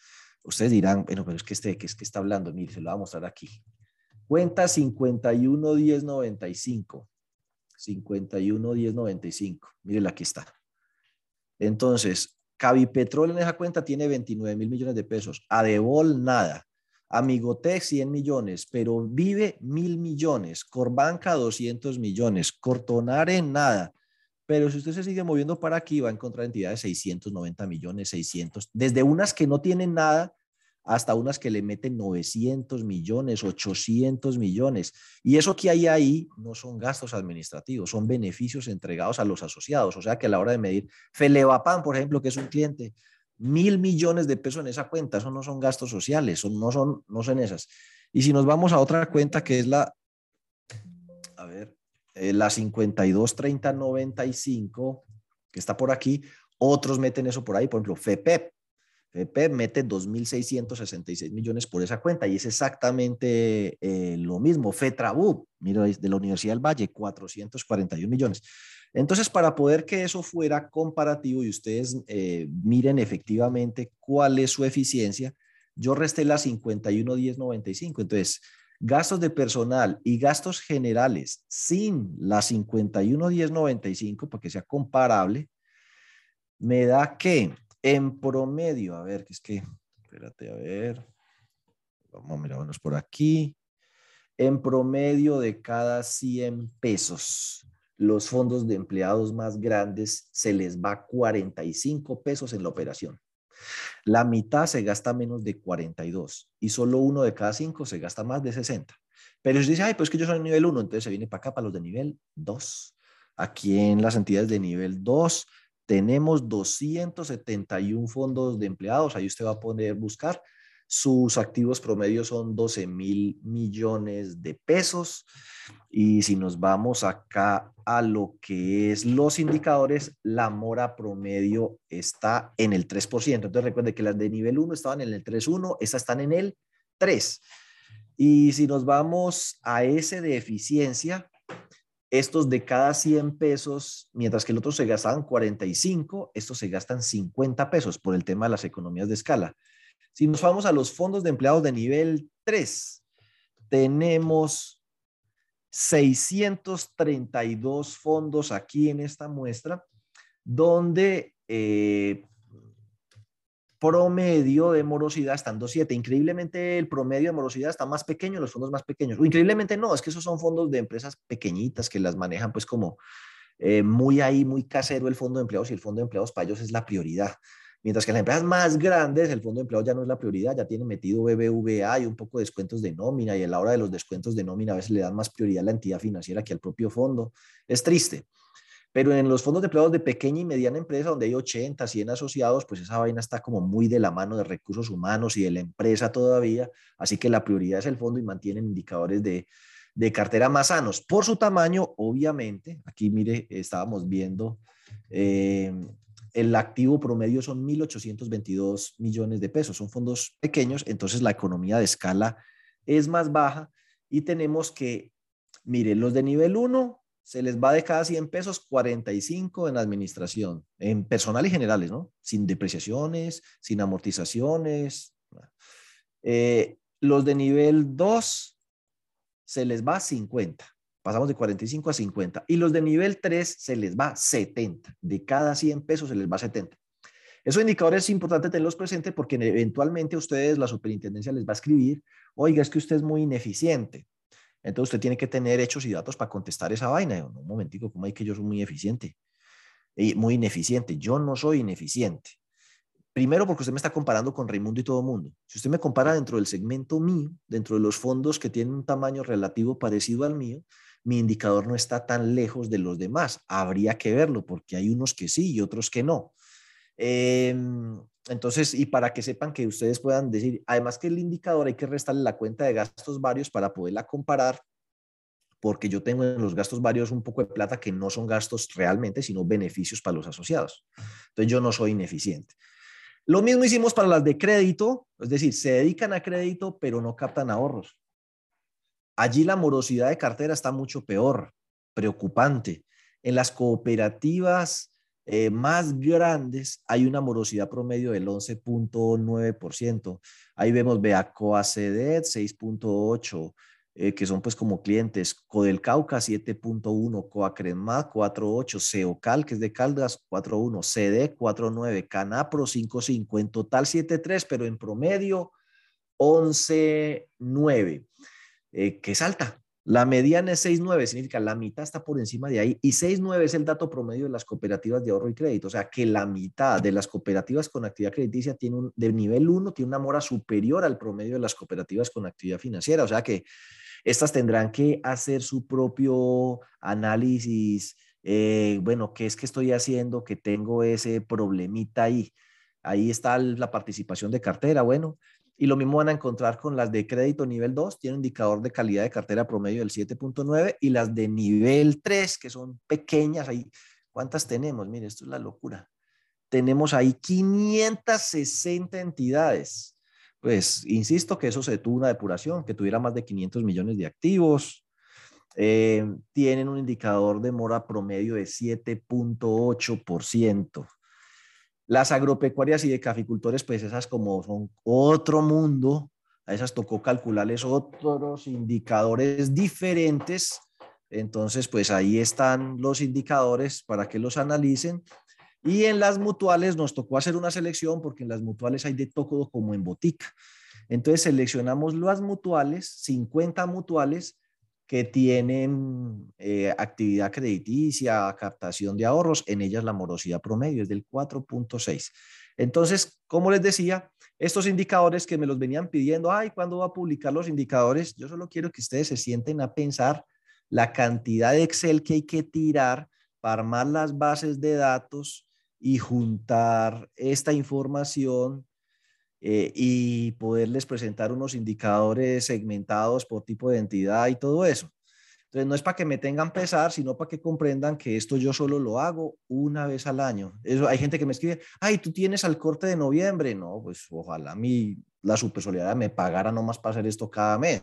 ustedes dirán, bueno, pero es que este, que es que está hablando? Mire, se lo voy a mostrar aquí. Cuenta 511095. 511095. Miren, aquí está. Entonces, Cavipetrol en esa cuenta tiene 29 mil millones de pesos. Adebol, nada. Amigotech 100 millones, pero Vive mil millones, Corbanca 200 millones, Cortonare nada. Pero si usted se sigue moviendo para aquí, va a encontrar entidades de 690 millones, 600, desde unas que no tienen nada hasta unas que le meten 900 millones, 800 millones. Y eso que hay ahí no son gastos administrativos, son beneficios entregados a los asociados. O sea que a la hora de medir, Felevapan, por ejemplo, que es un cliente, mil millones de pesos en esa cuenta, eso no son gastos sociales, son, no, son, no son esas. Y si nos vamos a otra cuenta que es la, a ver, eh, la 523095, que está por aquí, Otros meten eso por ahí, por ejemplo, FEPEP. FEPEP mete 2.666 millones por esa cuenta y es exactamente eh, lo mismo. FETRABU, mira, de la Universidad del Valle, 441 millones. Entonces, para poder que eso fuera comparativo y ustedes eh, miren efectivamente cuál es su eficiencia, yo resté la 51.1095. Entonces, gastos de personal y gastos generales sin la 51.1095, para que sea comparable, me da que en promedio, a ver, que es que, espérate, a ver, vamos a mirarnos por aquí, en promedio de cada 100 pesos, los fondos de empleados más grandes se les va 45 pesos en la operación. La mitad se gasta menos de 42 y solo uno de cada cinco se gasta más de 60. Pero si dice, ay, pues que yo soy nivel 1, entonces se viene para acá, para los de nivel 2. Aquí en las entidades de nivel 2 tenemos 271 fondos de empleados. Ahí usted va a poder buscar. Sus activos promedios son 12 mil millones de pesos. Y si nos vamos acá a lo que es los indicadores, la mora promedio está en el 3%. Entonces recuerde que las de nivel 1 estaban en el 3.1, estas están en el 3. Y si nos vamos a ese de eficiencia, estos de cada 100 pesos, mientras que el otro se gastaban 45, estos se gastan 50 pesos por el tema de las economías de escala. Si nos vamos a los fondos de empleados de nivel 3, tenemos 632 fondos aquí en esta muestra, donde eh, promedio de morosidad está en 2.7. Increíblemente el promedio de morosidad está más pequeño en los fondos más pequeños. O increíblemente no, es que esos son fondos de empresas pequeñitas que las manejan pues como eh, muy ahí, muy casero el fondo de empleados y el fondo de empleados para ellos es la prioridad. Mientras que en las empresas más grandes el fondo de empleados ya no es la prioridad, ya tiene metido BBVA y un poco de descuentos de nómina y a la hora de los descuentos de nómina a veces le dan más prioridad a la entidad financiera que al propio fondo. Es triste. Pero en los fondos de empleados de pequeña y mediana empresa, donde hay 80, 100 asociados, pues esa vaina está como muy de la mano de recursos humanos y de la empresa todavía. Así que la prioridad es el fondo y mantienen indicadores de, cartera más sanos. Por su tamaño, obviamente, aquí mire, estábamos viendo, eh, el activo promedio son 1.822 millones de pesos. Son fondos pequeños, entonces la economía de escala es más baja y tenemos que, mire, los de nivel 1 se les va de cada 100 pesos 45 en administración, en personal y generales, ¿no? Sin depreciaciones, sin amortizaciones. Eh, los de nivel 2 se les va 50. Pasamos de 45 a 50. Y los de nivel 3 se les va 70. De cada 100 pesos se les va 70. Esos indicadores es importante tenerlos presentes porque eventualmente ustedes, la superintendencia les va a escribir, oiga, es que usted es muy ineficiente. Entonces usted tiene que tener hechos y datos para contestar esa vaina. un momentico, ¿cómo hay que yo soy muy eficiente? Muy ineficiente. Yo no soy ineficiente. Primero porque usted me está comparando con Raimundo y todo el mundo. Si usted me compara dentro del segmento mío, dentro de los fondos que tienen un tamaño relativo parecido al mío, mi indicador no está tan lejos de los demás. Habría que verlo porque hay unos que sí y otros que no. Em, entonces, y para que sepan que ustedes puedan decir, además que el indicador hay que restarle la cuenta de gastos varios para poderla comparar, porque yo tengo en los gastos varios un poco de plata que no son gastos realmente, sino beneficios para los asociados. Entonces, yo no soy ineficiente. Lo mismo hicimos para las de crédito, es decir, se dedican a crédito, pero no captan ahorros. Allí la morosidad de cartera está mucho peor, preocupante. En las cooperativas eh, más grandes hay una morosidad promedio del 11.9%. Ahí vemos Beacoa CEDET 6.8%, eh, que son pues como clientes, Codel Cauca 7.1, Coacremad 4.8, Ceocal, que es de Caldas 4.1, CD 4.9, Canapro 5.5, en total 7.3, pero en promedio 11.9, eh, que es alta, la mediana es 6,9, significa la mitad está por encima de ahí y 6,9 es el dato promedio de las cooperativas de ahorro y crédito. O sea que la mitad de las cooperativas con actividad crediticia tiene un, de nivel 1 tiene una mora superior al promedio de las cooperativas con actividad financiera. O sea que estas tendrán que hacer su propio análisis. Eh, bueno, ¿qué es que estoy haciendo? Que tengo ese problemita ahí. Ahí está la participación de cartera. Bueno, y lo mismo van a encontrar con las de crédito nivel 2, tiene un indicador de calidad de cartera promedio del 7.9 y las de nivel 3, que son pequeñas, ahí, ¿cuántas tenemos? Mire, esto es la locura. tenemos ahí 560 entidades. Pues insisto que eso se tuvo una depuración, que tuviera más de 500 millones de activos. Eh, tienen un indicador de mora promedio de 7.8%. Las agropecuarias y de caficultores, pues esas como son otro mundo, a esas tocó calcularles otros indicadores diferentes. Entonces, pues ahí están los indicadores para que los analicen. Y en las mutuales nos tocó hacer una selección porque en las mutuales hay de todo como en botica. Entonces seleccionamos las mutuales, 50 mutuales que tienen eh, actividad crediticia, captación de ahorros, en ellas la morosidad promedio es del 4.6. Entonces, como les decía, estos indicadores que me los venían pidiendo, ay, ¿cuándo va a publicar los indicadores? Yo solo quiero que ustedes se sienten a pensar la cantidad de Excel que hay que tirar para armar las bases de datos y juntar esta información eh, y poderles presentar unos indicadores segmentados por tipo de entidad y todo eso. Entonces, no es para que me tengan pesar, sino para que comprendan que esto yo solo lo hago una vez al año. Eso, hay gente que me escribe, ay, tú tienes al corte de noviembre. No, pues ojalá a mí la supersolidaridad me pagara nomás para hacer esto cada mes.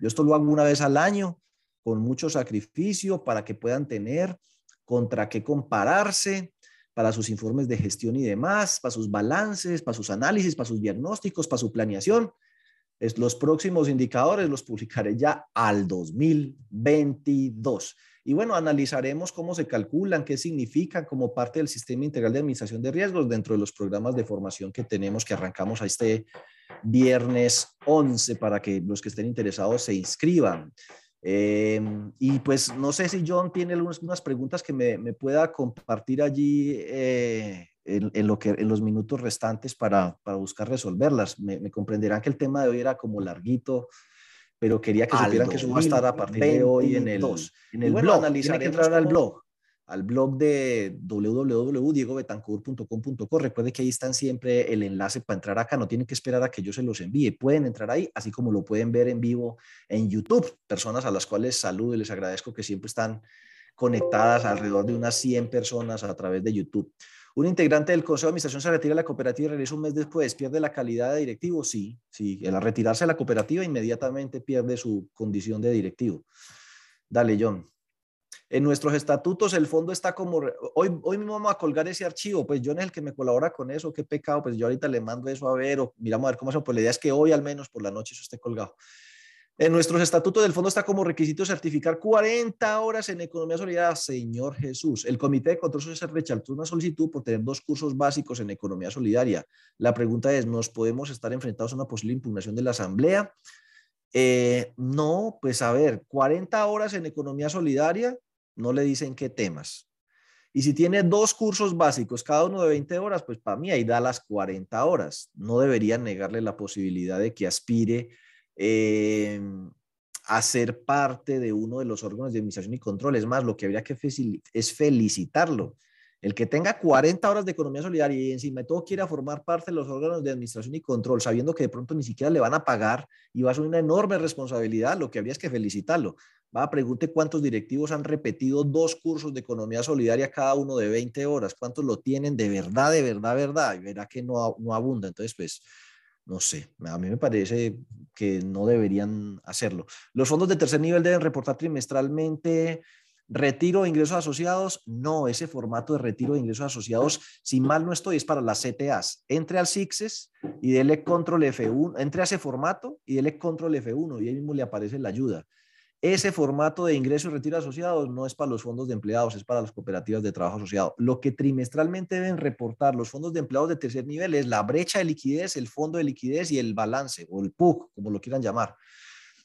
Yo esto lo hago una vez al año, con mucho sacrificio, para que puedan tener contra qué compararse, para sus informes de gestión y demás, para sus balances, para sus análisis, para sus diagnósticos, para su planeación. Es, los próximos indicadores los publicaré ya al 2022. Y bueno, analizaremos cómo se calculan, qué significan como parte del sistema integral de administración de riesgos dentro de los programas de formación que tenemos, que arrancamos a este viernes 11 para que los que estén interesados se inscriban. Em, y pues no sé si John tiene algunas preguntas que me, me pueda compartir allí eh, en, lo que, en los minutos restantes para, para buscar resolverlas. Me, comprenderán que el tema de hoy era como larguito, pero quería que supieran que eso va a estar a partir de hoy en el, en el blog. Tiene que entrar al blog al blog de www.diegobetancourt.com.co. Recuerde que ahí están siempre el enlace para entrar acá. No tienen que esperar a que yo se los envíe. Pueden entrar ahí, así como lo pueden ver en vivo en YouTube. Personas a las cuales saludo y les agradezco que siempre están conectadas alrededor de unas 100 personas a través de YouTube. Un integrante del Consejo de Administración se retira de la cooperativa y regresa un mes después. ¿Pierde la calidad de directivo? Sí, sí. Al retirarse de la cooperativa inmediatamente pierde su condición de directivo. Dale, John. En nuestros estatutos el fondo está como, hoy, hoy mismo vamos a colgar ese archivo, pues John es el que me colabora con eso, qué pecado, pues yo ahorita le mando eso a ver o miramos a ver cómo se pues la idea es que hoy al menos por la noche eso esté colgado. En nuestros estatutos del fondo está como requisito certificar 40 horas en economía solidaria, Señor Jesús. El Comité de Control Social rechazó una solicitud por tener dos cursos básicos en economía solidaria. La pregunta es, ¿nos podemos estar enfrentados a una posible impugnación de la Asamblea? Eh, no, pues a ver, 40 horas en economía solidaria, no le dicen qué temas. Y si tiene dos cursos básicos, cada uno de 20 horas, pues para mí ahí da las 40 horas. No deberían negarle la posibilidad de que aspire eh, a ser parte de uno de los órganos de administración y control. Es más, lo que habría que es felicitarlo. El que tenga 40 horas de economía solidaria y encima todo quiera formar parte de los órganos de administración y control, sabiendo que de pronto ni siquiera le van a pagar y va a ser una enorme responsabilidad, lo que habría es que felicitarlo. Va, pregunte cuántos directivos han repetido dos cursos de economía solidaria cada uno de 20 horas, cuántos lo tienen de verdad, de verdad, verdad, y verá que no, no abunda. Entonces, pues, no sé, a mí me parece que no deberían hacerlo. Los fondos de tercer nivel deben reportar trimestralmente retiro de ingresos asociados. No, ese formato de retiro de ingresos asociados, si mal no estoy, es para las CTAs. Entre al SIXES y dele control F1, entre a ese formato y dele control F1 y ahí mismo le aparece la ayuda. Ese formato de ingreso y retiro asociados no es para los fondos de empleados, es para las cooperativas de trabajo asociado. Lo que trimestralmente deben reportar los fondos de empleados de tercer nivel es la brecha de liquidez, el fondo de liquidez y el balance o el PUC, como lo quieran llamar.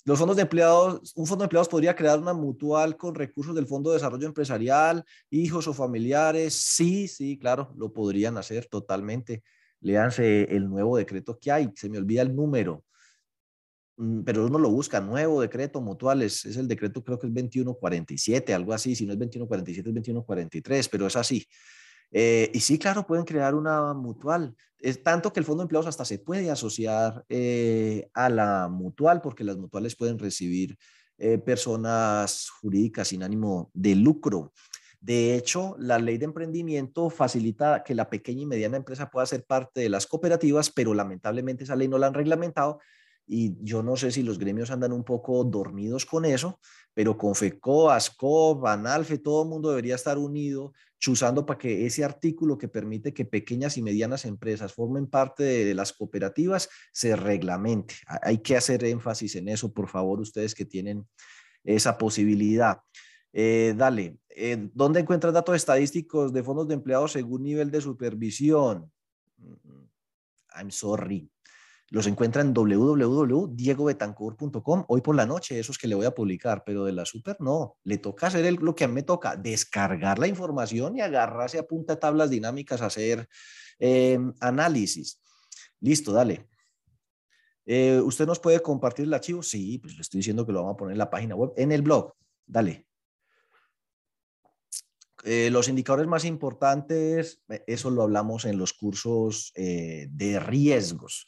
Los fondos de empleados, un fondo de empleados podría crear una mutual con recursos del Fondo de Desarrollo Empresarial, hijos o familiares. Sí, sí, claro, lo podrían hacer totalmente. Léanse el nuevo decreto que hay, se me olvida el número, pero uno lo busca, nuevo decreto mutual, es, el decreto creo que es 2147, algo así, si no es 2147 es 2143, pero es así. Eh, y sí, claro, pueden crear una mutual. Es tanto que el fondo de empleados hasta se puede asociar eh, a la mutual, porque las mutuales pueden recibir eh, personas jurídicas sin ánimo de lucro. De hecho, la ley de emprendimiento facilita que la pequeña y mediana empresa pueda ser parte de las cooperativas, pero lamentablemente esa ley no la han reglamentado y yo no sé si los gremios andan un poco dormidos con eso, pero con FECO, ASCO, ANALFE, todo el mundo debería estar unido, chuzando para que ese artículo que permite que pequeñas y medianas empresas formen parte de las cooperativas se reglamente. Hay que hacer énfasis en eso, por favor, ustedes que tienen esa posibilidad. Eh, dale, eh, ¿dónde encuentras datos estadísticos de fondos de empleados según nivel de supervisión? Mm, mm, I'm sorry. Los encuentra en www.diegobetancourt.com hoy por la noche, esos que le voy a publicar, pero de la super no. Le toca hacer lo que a mí me toca, descargar la información y agarrarse a punta de tablas dinámicas hacer em, análisis. Listo, dale. Eh, ¿Usted nos puede compartir el archivo? Sí, pues le estoy diciendo que lo vamos a poner en la página web, en el blog. Dale. Eh, los indicadores más importantes, eh, eso lo hablamos en los cursos de riesgos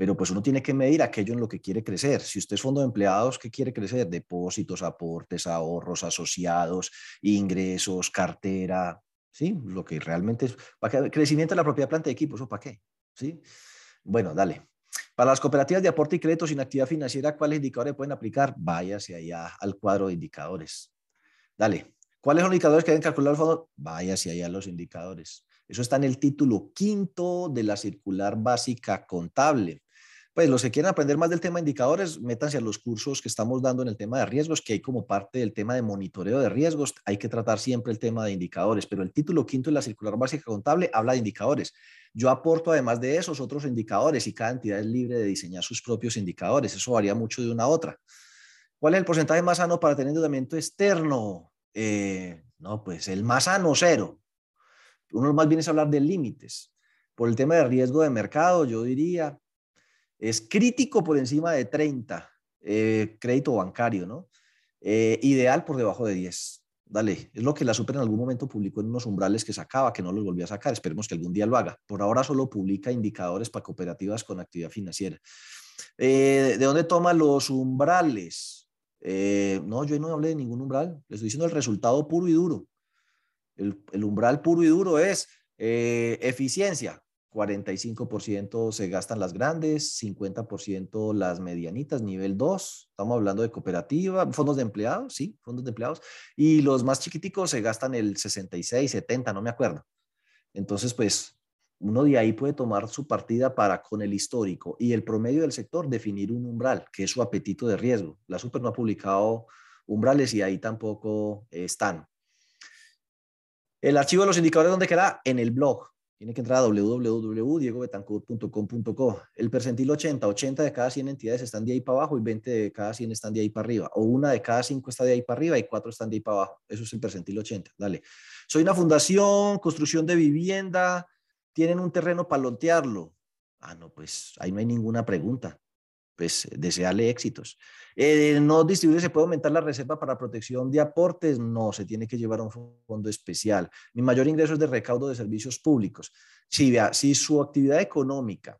pero pues uno tiene que medir aquello en lo que quiere crecer. Si usted es fondo de empleados, ¿qué quiere crecer? Depósitos, aportes, ahorros, asociados, ingresos, cartera, ¿sí? Lo que realmente es, ¿para crecimiento de la propiedad planta de equipo, ¿eso para qué? ¿Sí? Bueno, dale. Para las cooperativas de aporte y crédito sin actividad financiera, ¿cuáles indicadores pueden aplicar? Váyase allá al cuadro de indicadores. Dale. ¿Cuáles son los indicadores que deben calcular el fondo? Váyase allá a los indicadores. Eso está en el título quinto de la circular básica contable. Pues los que quieran aprender más del tema de indicadores, métanse a los cursos que estamos dando en el tema de riesgos, que hay como parte del tema de monitoreo de riesgos. Hay que tratar siempre el tema de indicadores, pero el título quinto de la circular básica contable habla de indicadores. Yo aporto además de esos otros indicadores y cada entidad es libre de diseñar sus propios indicadores. Eso varía mucho de una a otra. ¿Cuál es el porcentaje más sano para tener endeudamiento externo? Eh, no, pues el más sano, cero. Uno más bien es hablar de límites. Por el tema de riesgo de mercado, yo diría es crítico por encima de 30, eh, crédito bancario, ¿no? Eh, ideal por debajo de 10. Dale, es lo que la Super en algún momento publicó en unos umbrales que sacaba, que no los volvió a sacar. Esperemos que algún día lo haga. Por ahora solo publica indicadores para cooperativas con actividad financiera. Eh, ¿De dónde toma los umbrales? no, yo no hablé de ningún umbral. Les estoy diciendo el resultado puro y duro. El, el umbral puro y duro es eficiencia, 45% se gastan las grandes, 50% las medianitas, nivel 2. Estamos hablando de cooperativa, fondos de empleados, sí, fondos de empleados. Y los más chiquiticos se gastan el 66, 70, no me acuerdo. Entonces, pues uno de ahí puede tomar su partida para con el histórico y el promedio del sector definir un umbral, que es su apetito de riesgo. La Super no ha publicado umbrales y ahí tampoco están. El archivo de los indicadores, ¿dónde queda? En el blog. Tiene que entrar a www.diegobetancourt.com.co. El percentil 80, 80 de cada 100 entidades están de ahí para abajo y 20 de cada 100 están de ahí para arriba. O una de cada 5 está de ahí para arriba y 4 están de ahí para abajo. Eso es el percentil 80. Dale. Soy una fundación, construcción de vivienda. ¿Tienen un terreno para lotearlo? Ah, no, pues ahí no hay ninguna pregunta. Pues desearle éxitos. Eh, no distribuir, ¿se puede aumentar la reserva para protección de aportes? No, se tiene que llevar a un fondo especial. Mi mayor ingreso es de recaudo de servicios públicos. Si su actividad económica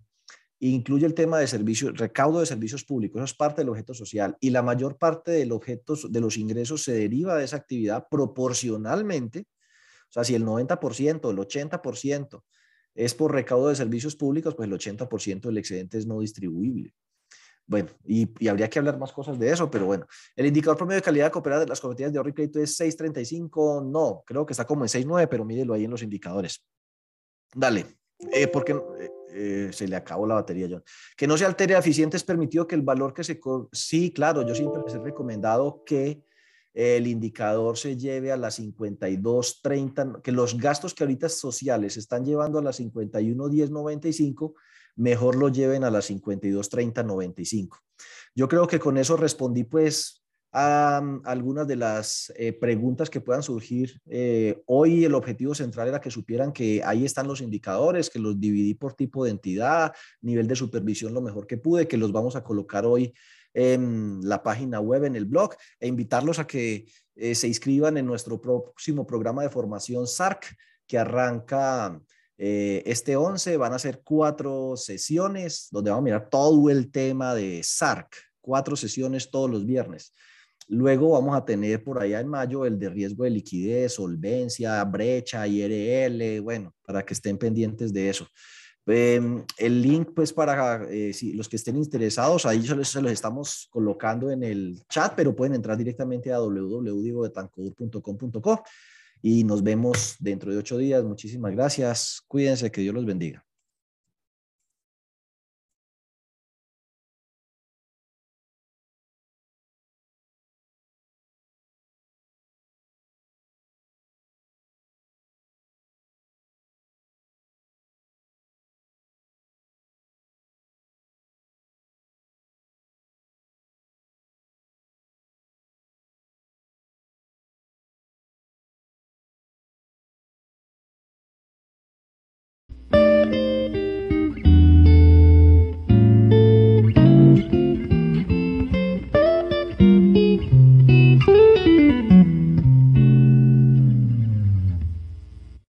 incluye el tema de servicios, recaudo de servicios públicos, eso es parte del objeto social, y la mayor parte del objeto, de los ingresos se deriva de esa actividad proporcionalmente, o sea, si el 90%, el 80% es por recaudo de servicios públicos, pues el 80% del excedente es no distribuible. Bueno, y, habría que hablar más cosas de eso, pero bueno. El indicador promedio de calidad cooperada de las cooperativas de ahorro y crédito es 6.35. No, creo que está como en 6.9, pero mídelo ahí en los indicadores. Dale, eh, porque eh, eh, se le acabó la batería, John. Que no se altere eficiente es permitido que el valor que se... Sí, claro, yo siempre les he recomendado que el indicador se lleve a las 52.30, que los gastos que ahorita sociales están llevando a las 51.10.95 mejor lo lleven a las 52, 30, 95. Yo creo que con eso respondí pues a, mm, algunas de las eh, preguntas que puedan surgir. Eh, hoy el objetivo central era que supieran que ahí están los indicadores, que los dividí por tipo de entidad, nivel de supervisión lo mejor que pude, que los vamos a colocar hoy en la página web, en el blog, e invitarlos a que eh, se inscriban en nuestro próximo programa de formación SARC, que arranca eh, este 11 van a ser cuatro sesiones donde vamos a mirar todo el tema de SARC, cuatro sesiones todos los viernes. Luego vamos a tener por allá en mayo el de riesgo de liquidez, solvencia, brecha, IRL, bueno, para que estén pendientes de eso. Em, el link, pues, para eh, si los que estén interesados, ahí se los, estamos colocando en el chat, pero pueden entrar directamente a www.betancodur.com.co y nos vemos dentro de ocho días. Muchísimas gracias. Cuídense, que Dios los bendiga.